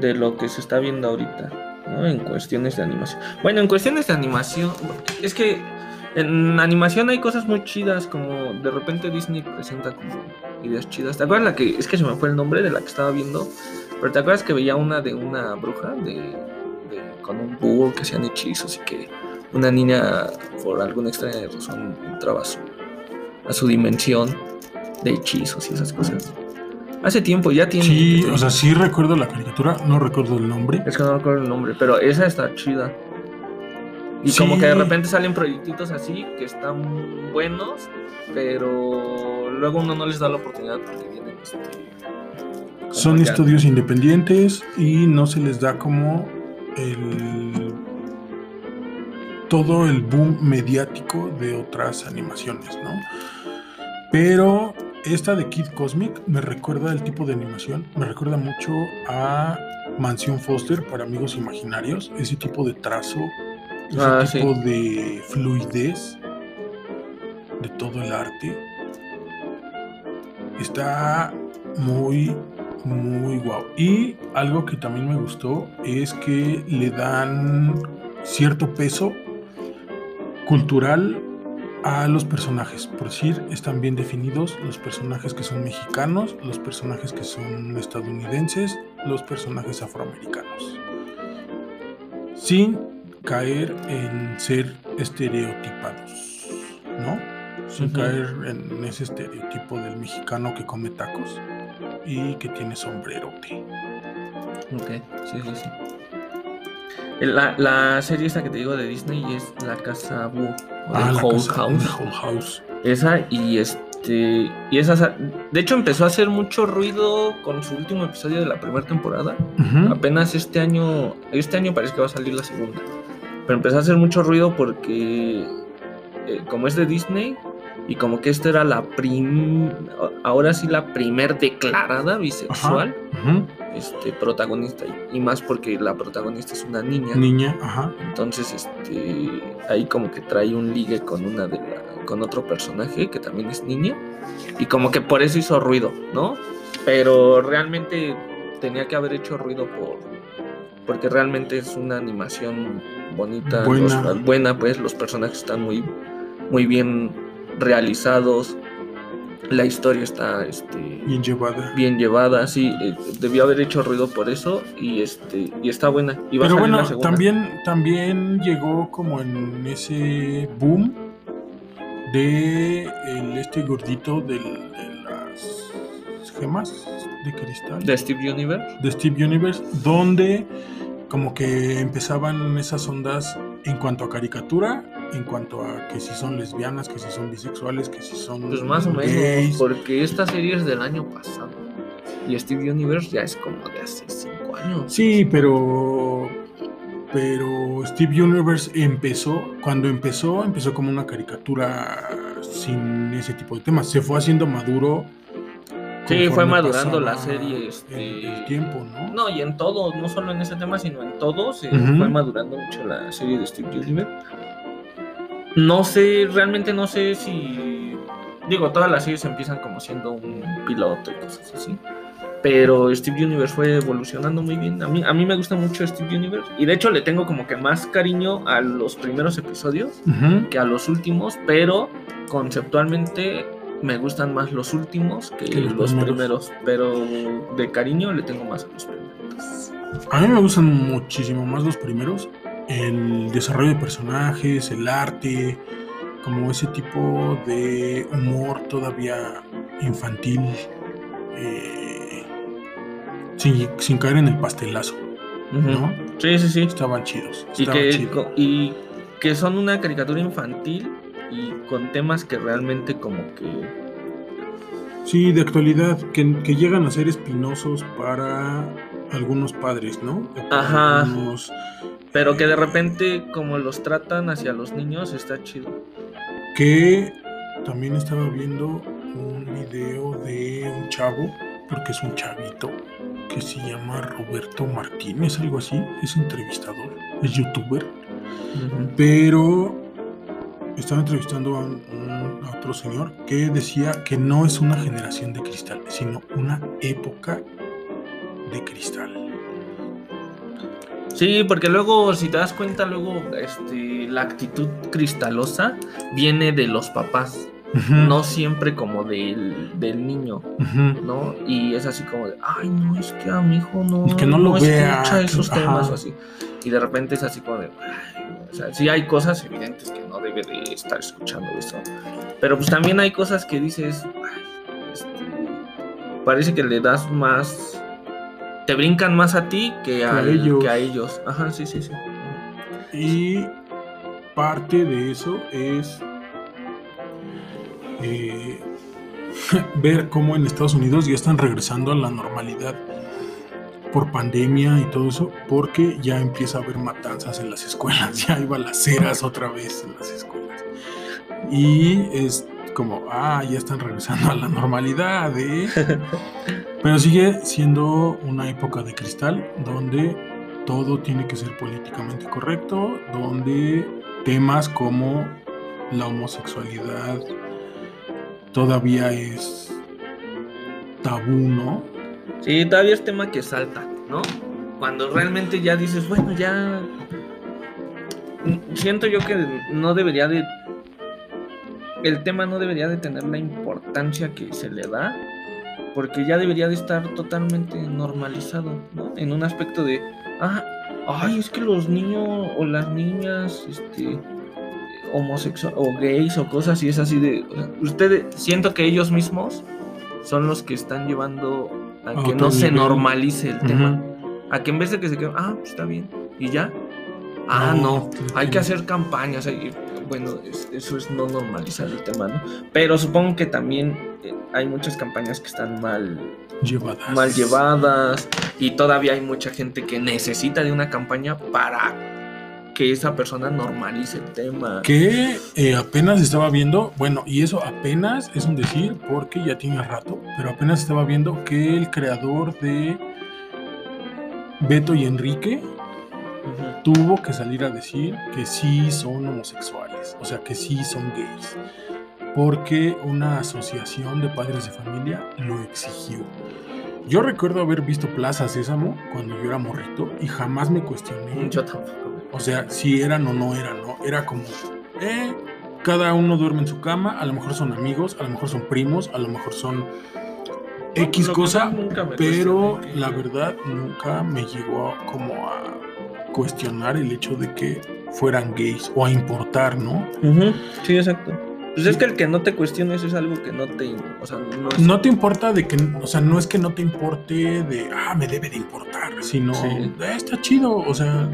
De lo que se está viendo ahorita, ¿no? En cuestiones de animación. Bueno, en cuestiones de animación. Es que en animación hay cosas muy chidas, como de repente Disney presenta como ideas chidas. ¿Te acuerdas la que.? Es que se me fue el nombre de la que estaba viendo. Pero ¿te acuerdas que veía una de una bruja? De. de- con un búho que hacían hechizos y que una niña, por alguna extraña razón, entraba a su, a su dimensión de hechizos y esas cosas. Hace tiempo, ya tiene. Sí, o sea, sí recuerdo la caricatura, no recuerdo el nombre. Es que no me acuerdo el nombre, pero esa está chida. Y como Sí. que de repente salen proyectitos así que están buenos, pero luego uno no les da la oportunidad porque vienen este, Son estudios independientes y no se les da como el todo el boom mediático de otras animaciones, ¿no? Pero esta de Kid Cosmic me recuerda el tipo de animación, me recuerda mucho a Mansión Foster para amigos imaginarios, ese tipo de trazo, ese Ah, tipo sí. de fluidez de todo el arte. Está muy, muy guau. Y algo que también me gustó es que le dan cierto peso cultural a los personajes. Por decir, están bien definidos los personajes que son mexicanos, los personajes que son estadounidenses, los personajes afroamericanos. Sin caer en ser estereotipados, ¿no? Sin Ujú. caer en ese estereotipo del mexicano que come tacos y que tiene sombrerote. Ok, sí, sí, sí. La, la serie esta que te digo de Disney es La Casa Búho, o Ah, The Whole casa- House. The Whole House. Esa y este. Y esa. sa- De hecho, empezó a hacer mucho ruido con su último episodio de la primera temporada. Ujú. Apenas este año. Este año parece que va a salir la segunda. Pero empezó a hacer mucho ruido porque. eh, como es de Disney. Y como que esta era la prim. Ahora sí, la primer declarada bisexual. Este, protagonista. Y, y más porque la protagonista es una niña. Niña, ajá. Entonces, este, ahí como que trae un ligue con una de la, con otro personaje que también es niña y como que por eso hizo ruido, ¿no? Pero realmente tenía que haber hecho ruido por porque realmente es una animación bonita, Buena. los- buena, pues los personajes están muy muy bien realizados, la historia está este Bien llevada. bien llevada, sí, eh, debió haber hecho ruido por eso y este y está buena. Y va a Pero bueno, también, también llegó como en ese boom de el, este gordito del- de las gemas de cristal de Steve Universe. de Steve Universe, donde como que empezaban esas ondas en cuanto a caricatura, en cuanto a que si son lesbianas, que si son bisexuales, que si son Pues más o menos, gays. porque esta serie es del año pasado y Steve Universe ya es como de hace 5 años. Sí, pero. Pero Steve Universe empezó. Cuando empezó, empezó como una caricatura sin ese tipo de temas. Se fue haciendo maduro. Sí, fue madurando la serie. Este... el tiempo, ¿no? No, y en todo, no solo en ese tema, sino en todo, se Ujú. fue madurando mucho la serie de Steve Universe. No sé, realmente no sé si. Digo, todas las series empiezan como siendo un piloto y cosas así. Pero Steve Universe fue evolucionando muy bien. A mí, a mí me gusta mucho Steve Universe. Y de hecho le tengo como que más cariño a los primeros episodios que a los últimos. Pero conceptualmente me gustan más los últimos que, Que los los, primeros. primeros. Pero de cariño le tengo más a los primeros. A mí me gustan muchísimo más los primeros. El desarrollo de personajes, el arte, como ese tipo de humor todavía infantil, eh, sin, sin caer en el pastelazo. ¿no? Sí, sí, sí. Estaban chidos. Y estaban que, chidos. co- y que son una caricatura infantil y con temas que realmente como que... Sí, de actualidad, que, que llegan a ser espinosos para algunos padres, ¿no? Para Ajá. algunos- Pero que de repente como los tratan hacia los niños está chido. que también estaba viendo un video de un chavo, porque es un chavito, que se llama Roberto Martínez, algo así, es entrevistador, es youtuber, pero estaba entrevistando a, un- un- a otro señor que decía que no es una generación de cristal, sino una época de cristal. Sí, porque luego, si te das cuenta, luego este, la actitud cristalosa viene de los papás, no siempre como del, del niño. ¿no? Y es así como de, ay, no, es que a mi hijo no, que no lo vea, escucha que- esos ajá. temas o así. Y de repente es así como de, ay, o sea, sí hay cosas evidentes que no debe de estar escuchando eso. Pero pues también hay cosas que dices, ay, este, parece que le das más, te brincan más a ti que, a ellos. que a ellos. Ajá, sí, sí, sí. Y parte de eso es eh, ver cómo en Estados Unidos ya están regresando a la normalidad por pandemia y todo eso, porque ya empieza a haber matanzas en las escuelas, ya hay balaceras otra vez en las escuelas. Y es como, ah, ya están regresando a la normalidad, ¿eh? Pero sigue siendo una época de cristal donde todo tiene que ser políticamente correcto, donde temas como la homosexualidad todavía es tabú, ¿no? Sí, todavía es tema que salta, ¿no? Cuando realmente ya dices, bueno, ya. Mm, Siento yo que no debería de. El tema no debería de tener la importancia que se le da, porque ya debería de estar totalmente normalizado, ¿no? En un aspecto de, ah, ay, es que los niños o las niñas, este, homosexuales o gays o cosas y es así de, o sea, ustedes, siento que ellos mismos son los que están llevando a que no se normalice el tema, a que en vez de que se queden, ah, pues está bien, y ya, ah, No, no, hay que hacer campañas, bueno, es- eso es no normalizar el tema, ¿no? Pero supongo que también eh, hay muchas campañas que están mal, Llevadas. mal llevadas y todavía hay mucha gente que necesita de una campaña para que esa persona normalice el tema. Que eh, apenas estaba viendo, bueno, y eso apenas es un decir porque ya tiene rato, pero apenas estaba viendo que el creador de Beto y Enrique tuvo que salir a decir que sí son homosexuales, o sea, que sí son gays, porque una asociación de padres de familia lo exigió. Yo recuerdo haber visto Plaza Sésamo cuando yo era morrito y jamás me cuestioné, Yo tampoco. o sea, si eran o no eran, ¿no? Era como, eh, cada uno duerme en su cama, a lo mejor son amigos, a lo mejor son primos, a lo mejor son X cosa, no, me pero la verdad nunca me llegó como a cuestionar el hecho de que fueran gays o a importar, ¿no? Sí, exacto. Pues es que el que no te cuestiones es algo que no te. O sea, no es. No te importa de que, o sea, no es que no te importe de, ah, me debe de importar, sino, Sí. "Eh, está chido, o sea,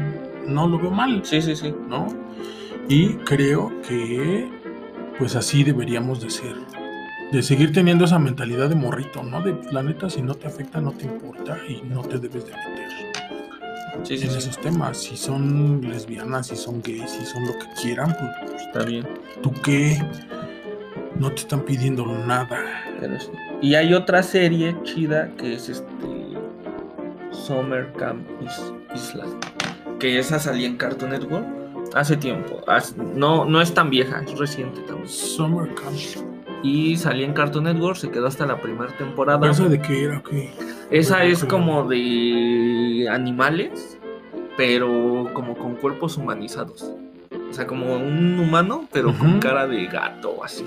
no lo veo mal, Sí, sí, sí. ¿no? Y creo que, pues así deberíamos de ser, de seguir teniendo esa mentalidad de morrito, ¿no? De, la neta, si no te afecta, no te importa y no te debes de meter. Sí, sí, en sí. esos temas. Si son lesbianas, si son gays, si son lo que quieran, pues Está bien. tú qué. No te están pidiendo nada. Pero sí. Y hay otra serie chida que es este Summer Camp Is- Island. Que esa salía en Cartoon Network hace tiempo. Haz- No, no es tan vieja, es reciente también. Summer Camp. Y salía en Cartoon Network, se quedó hasta la primera temporada. ¿Pero eso de qué era? ¿Qué? Esa es como de animales, pero como con cuerpos humanizados. O sea, como un humano, pero con cara de gato o así.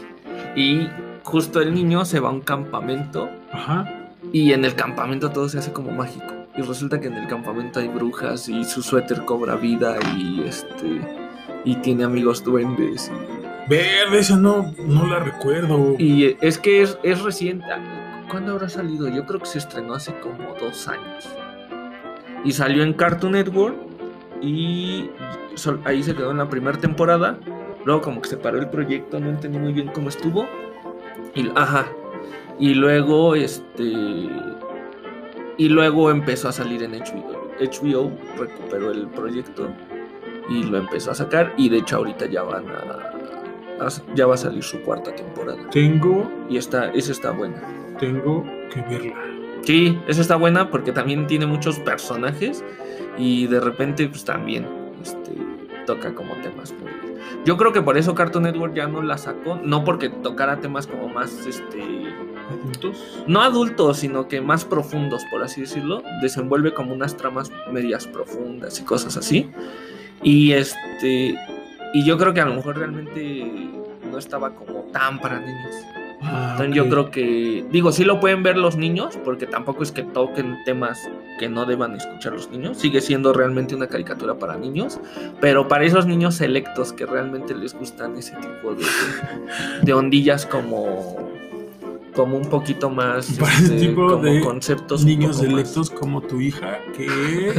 Y justo el niño se va a un campamento Ajá. y en el campamento todo se hace como mágico. Y resulta que en el campamento hay brujas y su suéter cobra vida y este y tiene amigos duendes. Verde, esa no, no la recuerdo. Y, y es que es, es reciente. ¿Cuándo habrá salido? Yo creo que se estrenó hace como dos años. Y salió en Cartoon Network y ahí se quedó en la primera temporada. Luego como que se paró el proyecto, no entendí muy bien cómo estuvo. Y, ajá. Y luego este y luego empezó a salir en HBO. HBO recuperó el proyecto y lo empezó a sacar y de hecho ahorita ya van a- ya va a salir su cuarta temporada. Tengo, Y esta esa está buena. tengo que verla. Sí, esa está buena porque también tiene muchos personajes y de repente pues también este, toca como temas muy... Yo creo que por eso Cartoon Network ya no la sacó, no porque tocara temas como más, este, ¿Adultos? no adultos, sino que más profundos, por así decirlo, desenvuelve como unas tramas medias profundas y cosas así. Y este, y yo creo que a lo mejor realmente no estaba como tan para niños. Ah, Entonces yo creo que, digo, sí lo pueden ver los niños, porque tampoco es que toquen temas que no deban escuchar los niños. Sigue siendo realmente una caricatura para niños, pero para esos niños selectos que realmente les gustan ese tipo de, de ondillas como, como un poquito más, Para este, tipo como de conceptos. Niños más- electos como tu hija que...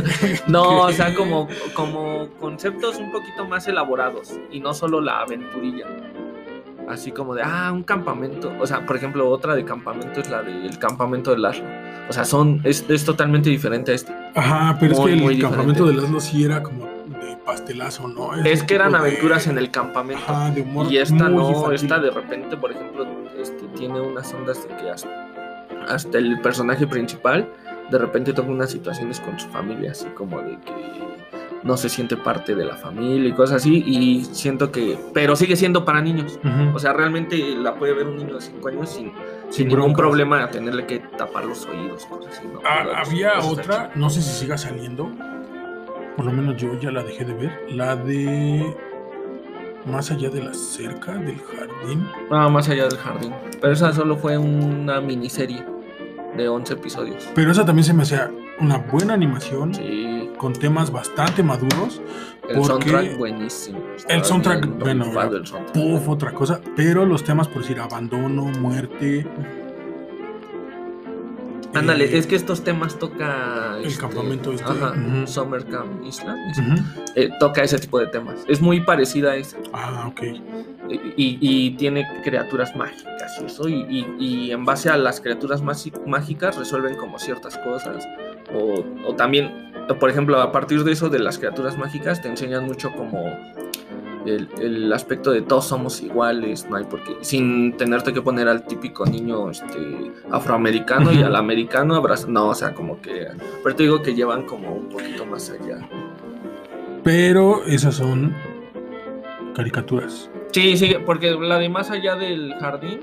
No, o sea, como, como conceptos un poquito más elaborados y no solo la aventurilla. Así como de, ah, un campamento. O sea, por ejemplo, otra de campamento es la del campamento de Laszlo. O sea, son, es, es totalmente diferente a este. Ajá, pero Muy, es que el campamento de diferente. Laszlo sí era como de pastelazo, ¿no? Es Ese que eran tipo de- aventuras en el campamento. Ajá, de humor Y esta no, infantil. esta de repente, por ejemplo, este, tiene unas ondas de que hasta, hasta el personaje principal de repente toca unas situaciones con su familia, así como de que no se siente parte de la familia y cosas así, y siento que, pero sigue siendo para niños. Ujú. O sea, realmente la puede ver un niño de 5 años sin, sin, Sin ningún problema a tenerle que tapar los oídos, cosas así. ¿no? Ah, había otra, no sé si siga saliendo. Por lo menos yo ya la dejé de ver. La de. Más allá de la cerca del jardín. Ah, más allá del jardín. Pero esa solo fue una miniserie de 11 episodios. Pero esa también se me hacía una buena animación. Sí. Con temas bastante maduros. El soundtrack buenísimo. Estaba soundtrack, bueno, el soundtrack. Puff, otra cosa. Pero los temas, por decir, abandono, muerte. Ándale, eh, es que estos temas toca. el este, campamento este, Ajá. Summer Camp Island. eh, toca ese tipo de temas. Es muy parecida a esa. Ah, ok. Y, y tiene criaturas mágicas y eso. Y, y- y en base a las criaturas mágicas resuelven como ciertas cosas. O, o también, por ejemplo, a partir de eso de las criaturas mágicas te enseñan mucho como el, el aspecto de todos somos iguales, no hay por qué, sin tenerte que poner al típico niño este, afroamericano y al americano abraza, no, o sea, como que, pero te digo que llevan como un poquito más allá. Pero esas son caricaturas. Sí, sí, porque la de más allá del jardín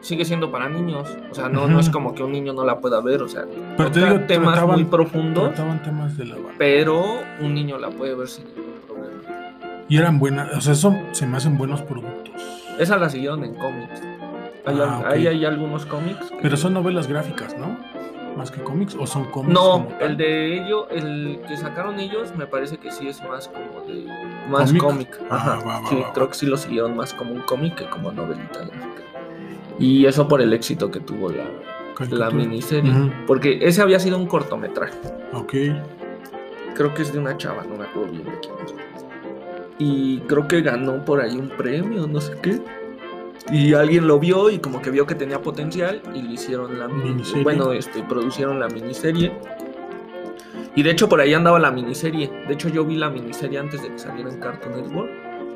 sigue siendo para niños, o sea, no, no es como que un niño no la pueda ver, o sea, Pero te digo, temas trataban- muy profundos, Trataban temas de la banda. pero un niño la puede ver sin. Y eran buenas, o sea, son, se me hacen buenos productos. Esa la siguieron en cómics. Hay, Ah, al- hay algunos cómics. que- Pero son novelas gráficas, ¿no? Más que cómics, o son cómics. No, el de ellos, el que sacaron ellos, me parece que sí es más como de. Más ¿Cómic? Ah, Ajá. va, va, sí, va, creo que sí lo siguieron más como un cómic que como novelita gráfica. Y eso por el éxito que tuvo la, la miniserie. Porque ese había sido un cortometraje. Ok. Creo que es de una chava, no me acuerdo bien de quién es. Y creo que ganó por ahí un premio, no sé qué. Y alguien lo vio y como que vio que tenía potencial y le hicieron la mini- Miniserie. Bueno, este, producieron la miniserie. Y de hecho por ahí andaba la miniserie. De hecho yo vi la miniserie antes de que saliera en Cartoon Network.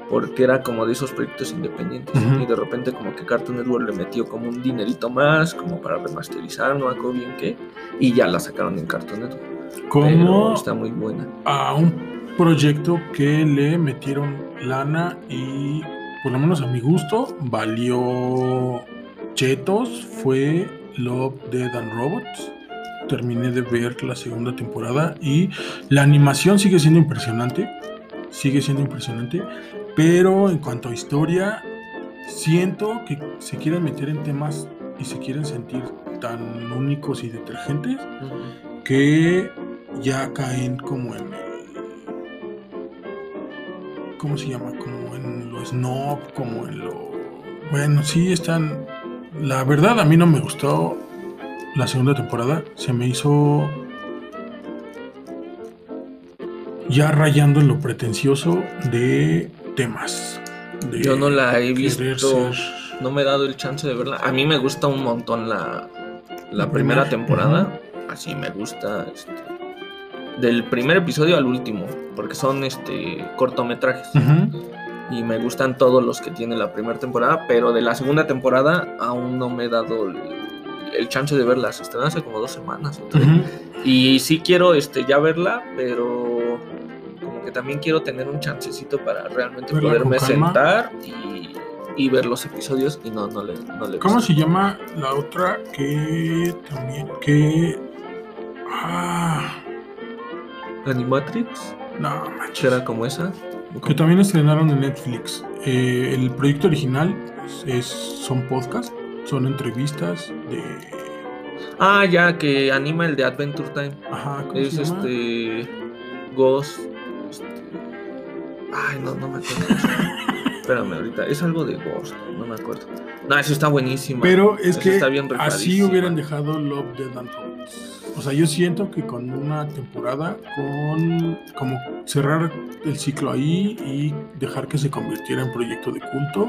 Porque era como de esos proyectos independientes. Y de repente como que Cartoon Network le metió como un dinerito más. Como para remasterizar, no acuerdo bien qué. Y ya la sacaron en Cartoon Network. Pero Como está muy buena. a un proyecto que le metieron lana y por lo menos a mi gusto valió chetos fue Love, Dead and Robots. Terminé de ver la segunda temporada y la animación sigue siendo impresionante. Sigue siendo impresionante. Pero en cuanto a historia, siento que se quieren meter en temas y se quieren sentir tan únicos y detergentes que ya caen como en el. ¿Cómo se llama? Como en lo snob, como en lo. Bueno, sí están. La verdad, a mí no me gustó la segunda temporada. Se me hizo. Ya rayando en lo pretencioso de temas. de Yo no la he visto. ser- No me he dado el chance de verla. A mí me gusta un montón la, la La primera primer- temporada. Así me gusta. este, del primer episodio al último. Porque son este cortometrajes. Ujú, Y me gustan todos los que tiene la primera temporada. Pero de la segunda temporada aún no me he dado el, el chance de verlas. Están hace como dos semanas. o tres. ujú. Y sí quiero este, ya verla, pero como que también quiero tener un chancecito para realmente Verla poderme sentar y, y ver los episodios y no, no le, no le ¿Cómo se llama la otra que también que ah Animatrix, no manches será como esa. que también estrenaron en Netflix Eh, el proyecto original es son podcasts son entrevistas de Ah, ya, que anima el de Adventure Time. ajá ¿cómo Es se llama? este. Ghost. este, Ay, no, no me acuerdo. Espérame ahorita. Es algo de Ghost, no me acuerdo. No, eso está buenísimo. pero es Esa que está bien así hubieran dejado Love Dead and Robots o sea yo siento que con una temporada con como cerrar el ciclo ahí y dejar que se convirtiera en proyecto de culto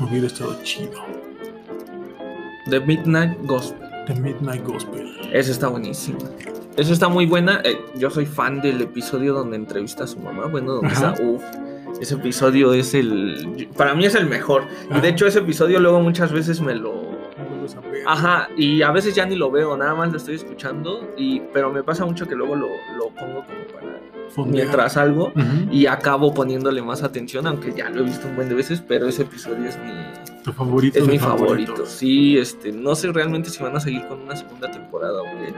hubiera estado chido The Midnight Gospel. The Midnight Gospel. Esa está buenísima. Esa está muy buena. Eh, yo soy fan del episodio donde entrevista a su mamá. Bueno, donde Ajá. está. Uf. Ese episodio es el. Para mí es el mejor. Y de hecho, ese episodio luego muchas veces me lo. Ajá, y a veces ya ni lo veo, nada más lo estoy escuchando. Y, pero me pasa mucho que luego lo, lo pongo como para. Fondear. Mientras algo. Y acabo poniéndole más atención, aunque ya lo he visto un buen de veces, pero ese episodio es mi, Tu favorito. es mi favorito. Sí, este, no sé realmente si van a seguir con una segunda temporada qué.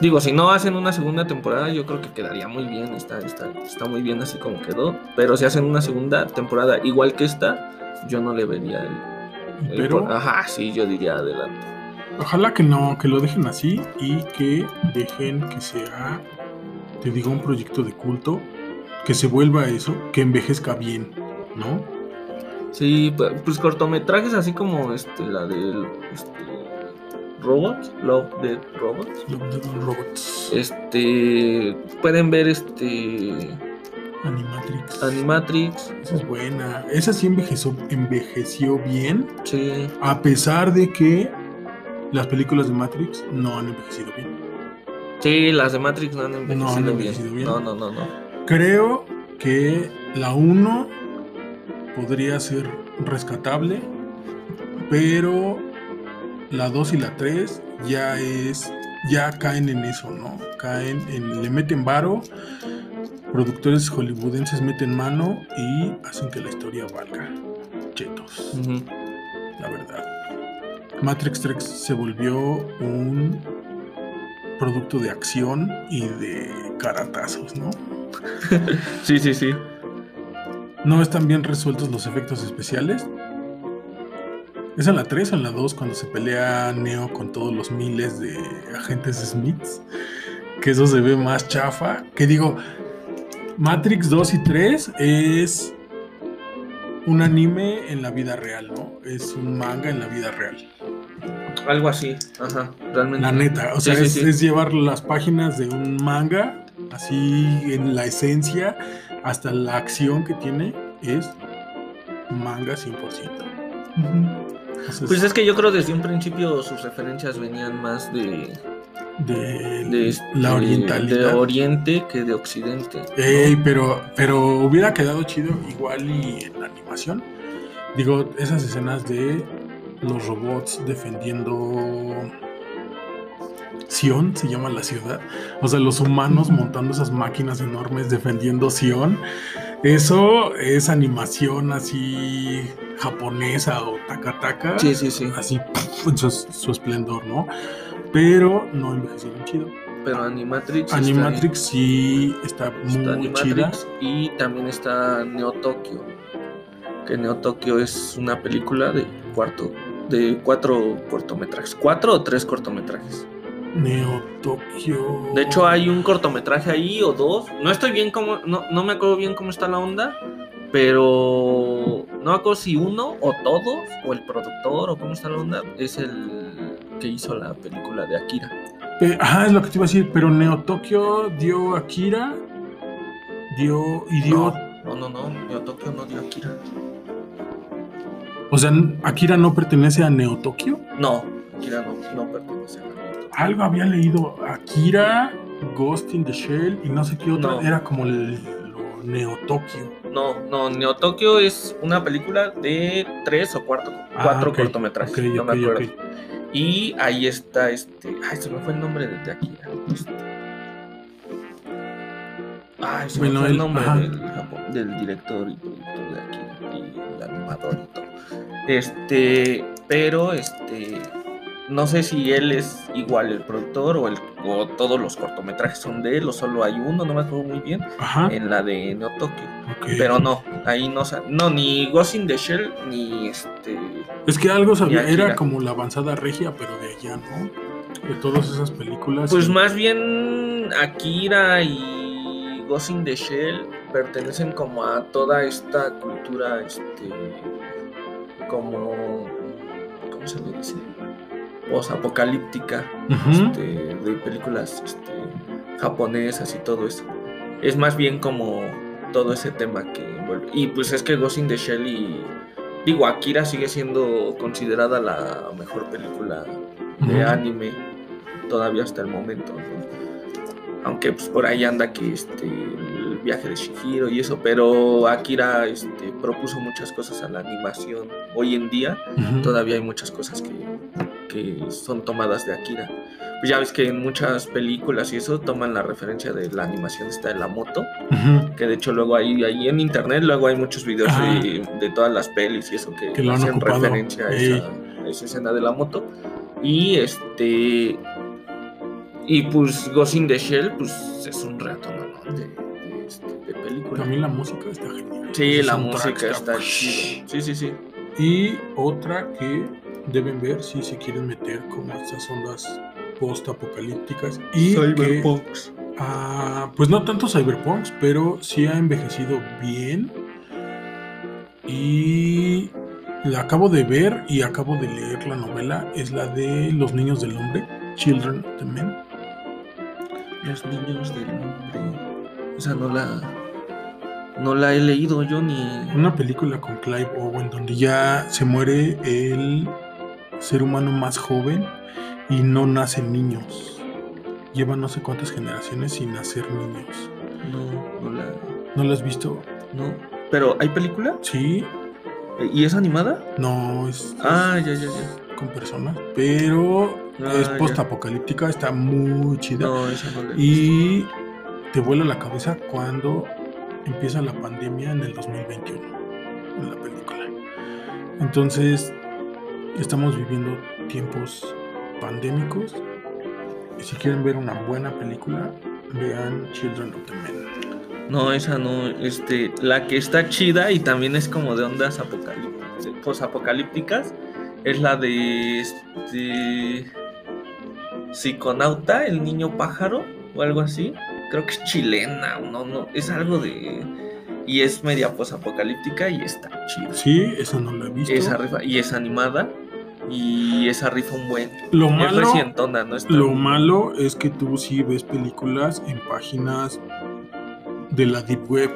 Digo, si no hacen una segunda temporada, yo creo que quedaría muy bien. Está, está, está muy bien así como quedó. Pero si hacen una segunda temporada igual que esta, yo no le vería el. Pero Ajá, sí, yo diría adelante. ojalá que no, que lo dejen así y que dejen que sea, te digo, un proyecto de culto, que se vuelva eso, que envejezca bien, ¿no? Sí, pu- pues cortometrajes así como este, la del este, Robots, Love Dead Robots. Love, Death and Robots, Este, pueden ver este Animatrix. Animatrix. Esa es buena. Esa sí envejeció, envejeció bien, Sí, a pesar de que las películas de Matrix no han envejecido bien. sí, las de Matrix no han envejecido, han bien. envejecido bien. No, no, no, no. Creo que la 1 podría ser rescatable, pero la 2 y la 3 ya es ya caen en eso, ¿no? Caen en le meten varo, productores hollywoodenses meten mano y hacen que la historia valga. Chetos, la verdad. Matrix 3 se volvió un producto de acción y de caratazos, ¿no? Sí, sí, sí. No están bien resueltos los efectos especiales. ¿Es en la 3 o en la 2 cuando se pelea Neo con todos los miles de agentes Smiths? Que eso se ve más chafa. Que digo, Matrix 2 y 3 es un anime en la vida real, ¿no? Es un manga en la vida real. Algo así. Ajá, realmente. La neta, o sea, Sí, es, sí. es llevar las páginas de un manga, así en la esencia, hasta la acción que tiene, es manga 100%. Entonces, Pues es que yo creo desde un principio sus referencias venían más de, de, de, este- la de orientalidad. Oriente que de Occidente. Ey, pero, pero hubiera quedado chido igual y en la animación. Digo, esas escenas de los robots defendiendo Sion, se llama la ciudad. O sea, los humanos montando esas máquinas enormes defendiendo Sion. Eso es animación así japonesa o takataka. Sí, sí, sí. Así puf, en su, su esplendor, ¿no? Pero no envejecieron chido. Pero Animatrix. está- Animatrix sí está muy está chida. Animatrix y también está Neo Tokyo. Que Neo Tokyo es una película de cuarto, de cuatro cortometrajes. ¿Cuatro o tres cortometrajes? Neo Tokyo. De hecho, hay un cortometraje ahí o dos. No estoy bien cómo, no, no me acuerdo bien cómo está la onda, pero no acuerdo si uno o todos, o el productor, o cómo está la onda, es el que hizo la película de Akira. Pe- ajá, es lo que te iba a decir. Pero Neo Tokyo dio Akira. Dio. Y dio. No, no, no, no, Neo Tokyo no dio Akira. O sea, Akira no pertenece a Neo Tokyo. No, Akira no, no pertenece a Neo. Algo había leído. Akira, Ghost in the Shell y no sé qué otra. No. Era como el, lo Neo Tokyo. No, no, Neo Tokyo es una película de tres o cuatro, Ah, cuatro ok, cortometrajes, ok, no ok, me acuerdo. Y ahí está este. Ay, se me fue el nombre de, de Akira. Este. Ay, se Bueno, me fue el nombre del, Japón- del director y productor de Akira y el animador y todo. Este, pero este. No sé si él es igual el productor o, el, o todos los cortometrajes son de él o solo hay uno, no me acuerdo muy bien, Ajá. en la de Neo Tokyo. Pero no, ahí no, no, ni Ghost in the Shell, ni este. Es que algo sabía, era como la avanzada regia, pero de allá, ¿no? De todas esas películas. Pues y- más bien Akira y Ghost in the Shell pertenecen como a toda esta cultura, este, como, ¿cómo se le dice? Post-apocalíptica, Ujú. este, de películas este, japonesas y todo eso. Es más bien como todo ese tema que envuelve. Y pues es que Ghost in the Shell y, digo, Akira sigue siendo considerada la mejor película de anime todavía hasta el momento, ¿no? Aunque pues por ahí anda que este el viaje de Shihiro y eso, pero Akira este, propuso muchas cosas a la animación. Hoy en día todavía hay muchas cosas que, que son tomadas de Akira. Pues ya ves que en muchas películas y eso toman la referencia de la animación esta de la moto, que de hecho luego hay ahí en internet luego hay muchos videos Ah. de, de todas las pelis y eso que, hacen ocupado. referencia a esa, a esa escena de la moto. Y este y pues Ghost in the Shell pues es un rato ¿no? de, de, este, de película. También la música está genial. Sí, la música está chido. Sí, sí, sí. Y otra que deben ver si se quieren meter como estas ondas post-apocalípticas. Y que, Cyberpunks. ah, pues no tanto cyberpunks, pero sí ha envejecido bien. Y la acabo de ver y acabo de leer la novela. Es la de Los Niños del Hombre, Children of the Men. Los niños del hombre. O sea, no la. No la he leído yo ni. Una película con Clive Owen donde ya se muere el ser humano más joven y no nacen niños. Lleva no sé cuántas generaciones sin nacer niños. No, no la. ¿No la has visto? No. Pero, ¿hay película? Sí, ¿Y es animada? no es, Ah, es ya, ya, ya. con personas, pero Ah, es post-apocalíptica, está muy chida. No, esa no la he visto. Y te vuela la cabeza cuando empieza la pandemia en el 2021, en la película. Entonces, estamos viviendo tiempos pandémicos. Y si quieren ver una buena película, vean Children of the Men. No, esa no. Este, la que está chida y también es como de ondas apocalípticas, posapocalípticas, es la de este Psiconauta, el niño pájaro o algo así. Creo que es chilena, no, no, es algo de y es media posapocalíptica y está chida. Sí, esa no la he visto. Y es animada y esa rifa un buen. Lo Es malo, recientona, no está. lo malo es que tú sí ves películas en páginas de la Deep Web.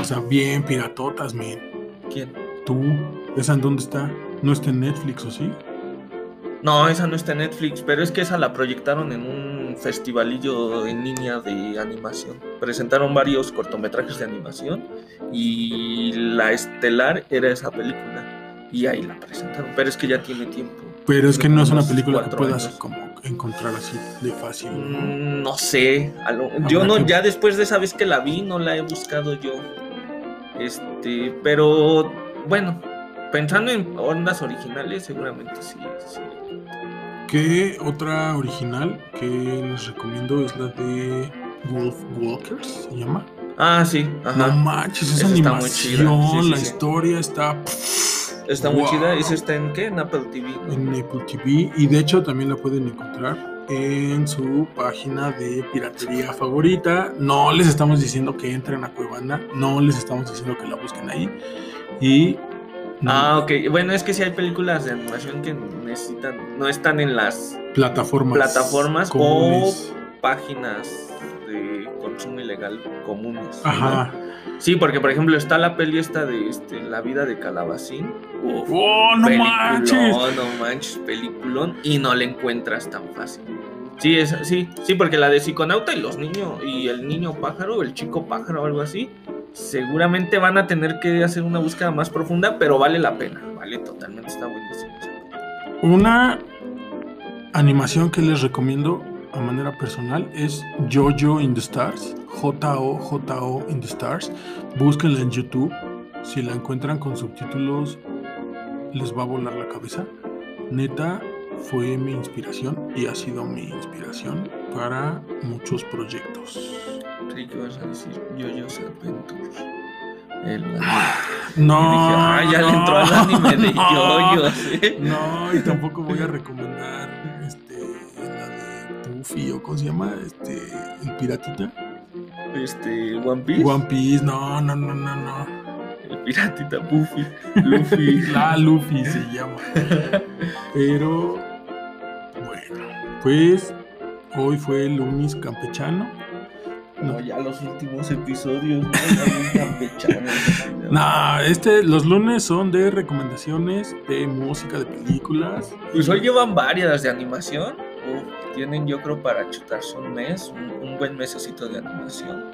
O sea, bien piratotas, men. ¿Quién? Tú, ¿esa en dónde está? ¿No está en Netflix o sí? No, esa no está en Netflix, pero es que esa la proyectaron en un festivalillo en línea de animación. Presentaron varios cortometrajes de animación y la estelar era esa película. Y ahí la presentaron, pero es que ya tiene tiempo. Pero es que no es una película que puedas años. como encontrar así de fácil. ¿no? Mm, No sé, a lo- yo no, que- ya después de esa vez que la vi, no la he buscado yo. Este, pero bueno, pensando en ondas originales, seguramente sí. sí. ¿Qué otra original que les recomiendo es la de Wolf Walkers? ¿Se llama? Ah, sí, No ajá. manches, esa Esa animación. Sí, sí, la historia está. Está muy Wow. chida. ¿Esa está en qué? En Apple TV. ¿no? en Apple TV y de hecho también la pueden encontrar en su página de piratería favorita. No les estamos diciendo que entren a Cuevana, no les estamos diciendo que la busquen ahí y no, Ah, ok. Bueno, es que si hay películas de animación que necesitan, no están en las plataformas plataformas o- páginas consumo ilegal comunes. ¿no? Ajá. Sí, porque por ejemplo está la peli esta de este, La vida de Calabacín. Uf, ¡Oh, no manches! no manches, peliculón. Y no la encuentras tan fácil. Sí, es, sí, sí, porque la de Psiconauta y los niños, y el niño pájaro, el chico pájaro o algo así, seguramente van a tener que hacer una búsqueda más profunda, pero vale la pena, vale totalmente, está buenísimo. Una animación que les recomiendo a manera personal es Jojo in the Stars, J-O-J-O in the Stars. Búsquenla en YouTube. Si la encuentran con subtítulos, les va a volar la cabeza. Neta, fue mi inspiración y ha sido mi inspiración para muchos proyectos. Sí, ¿qué vas a decir? Yo-Yo's Adventure. El anime. No, y dije, ah, ya le entró al anime de no, Yo-Yo's. ¿eh? No, y tampoco voy a recomendar o cómo se llama, este, el piratita. Este, One Piece. One Piece, no, no, no, no, no. El piratita Buffy. Luffy. La Luffy se llama. Pero, bueno, pues hoy fue el lunes campechano. No, ya los últimos episodios, ¿no? Campechanos. No, este, los lunes son de recomendaciones de música, de películas. Pues hoy llevan varias de animación. Tienen, yo creo, para chutarse un mes, un, un buen mesecito de animación.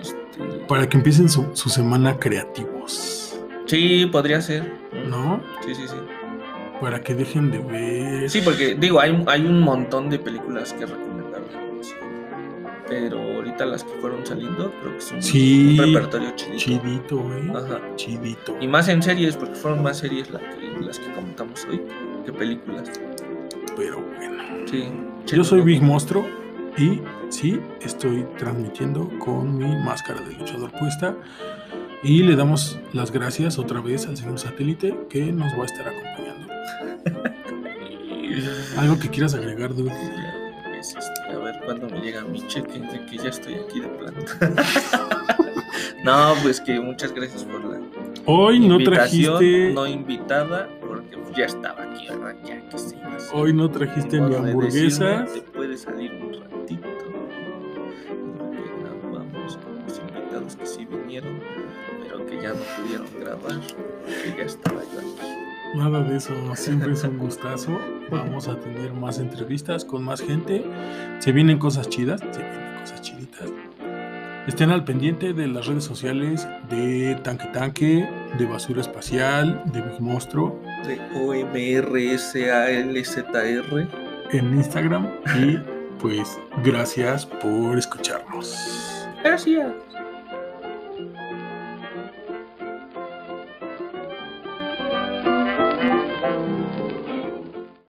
Este, Para que empiecen su, su semana creativos, Sí, podría ser. ¿no? Sí, sí, sí. Para que dejen de ver. Sí, porque digo, hay, hay un montón de películas que recomendar de animación. Pero ahorita las que fueron saliendo, creo que son Sí, un repertorio chidito. Chidito, eh. Ajá. Chidito. Y más en series, porque fueron más series la que- las que comentamos hoy que películas. Pero bueno. Sí. Yo soy Big Monstruo y sí, estoy transmitiendo con mi máscara de luchador puesta. Y le damos las gracias otra vez al señor satélite que nos va a estar acompañando. Algo que quieras agregar, Dude. Pues, este, a ver cuándo me llega mi cheque de que ya estoy aquí de planta. no, pues que muchas gracias por la Hoy no trajiste. no invitada, ya estaba aquí, ¿verdad? Ya que se iba a. Hoy no trajiste ni hamburguesas. Te puede salir un ratito. Que grabamos con los invitados que sí vinieron, pero que ya no pudieron grabar, que ya estaba yo aquí. Nada de eso, siempre es un gustazo. Vamos a tener más entrevistas con más gente. Se vienen cosas chidas, se vienen cosas chiditas. Estén al pendiente de las redes sociales de Tanque Tanque, de Basura Espacial, de Big Monstruo De OMRSALZR. en Instagram. Y pues gracias por escucharnos. Gracias.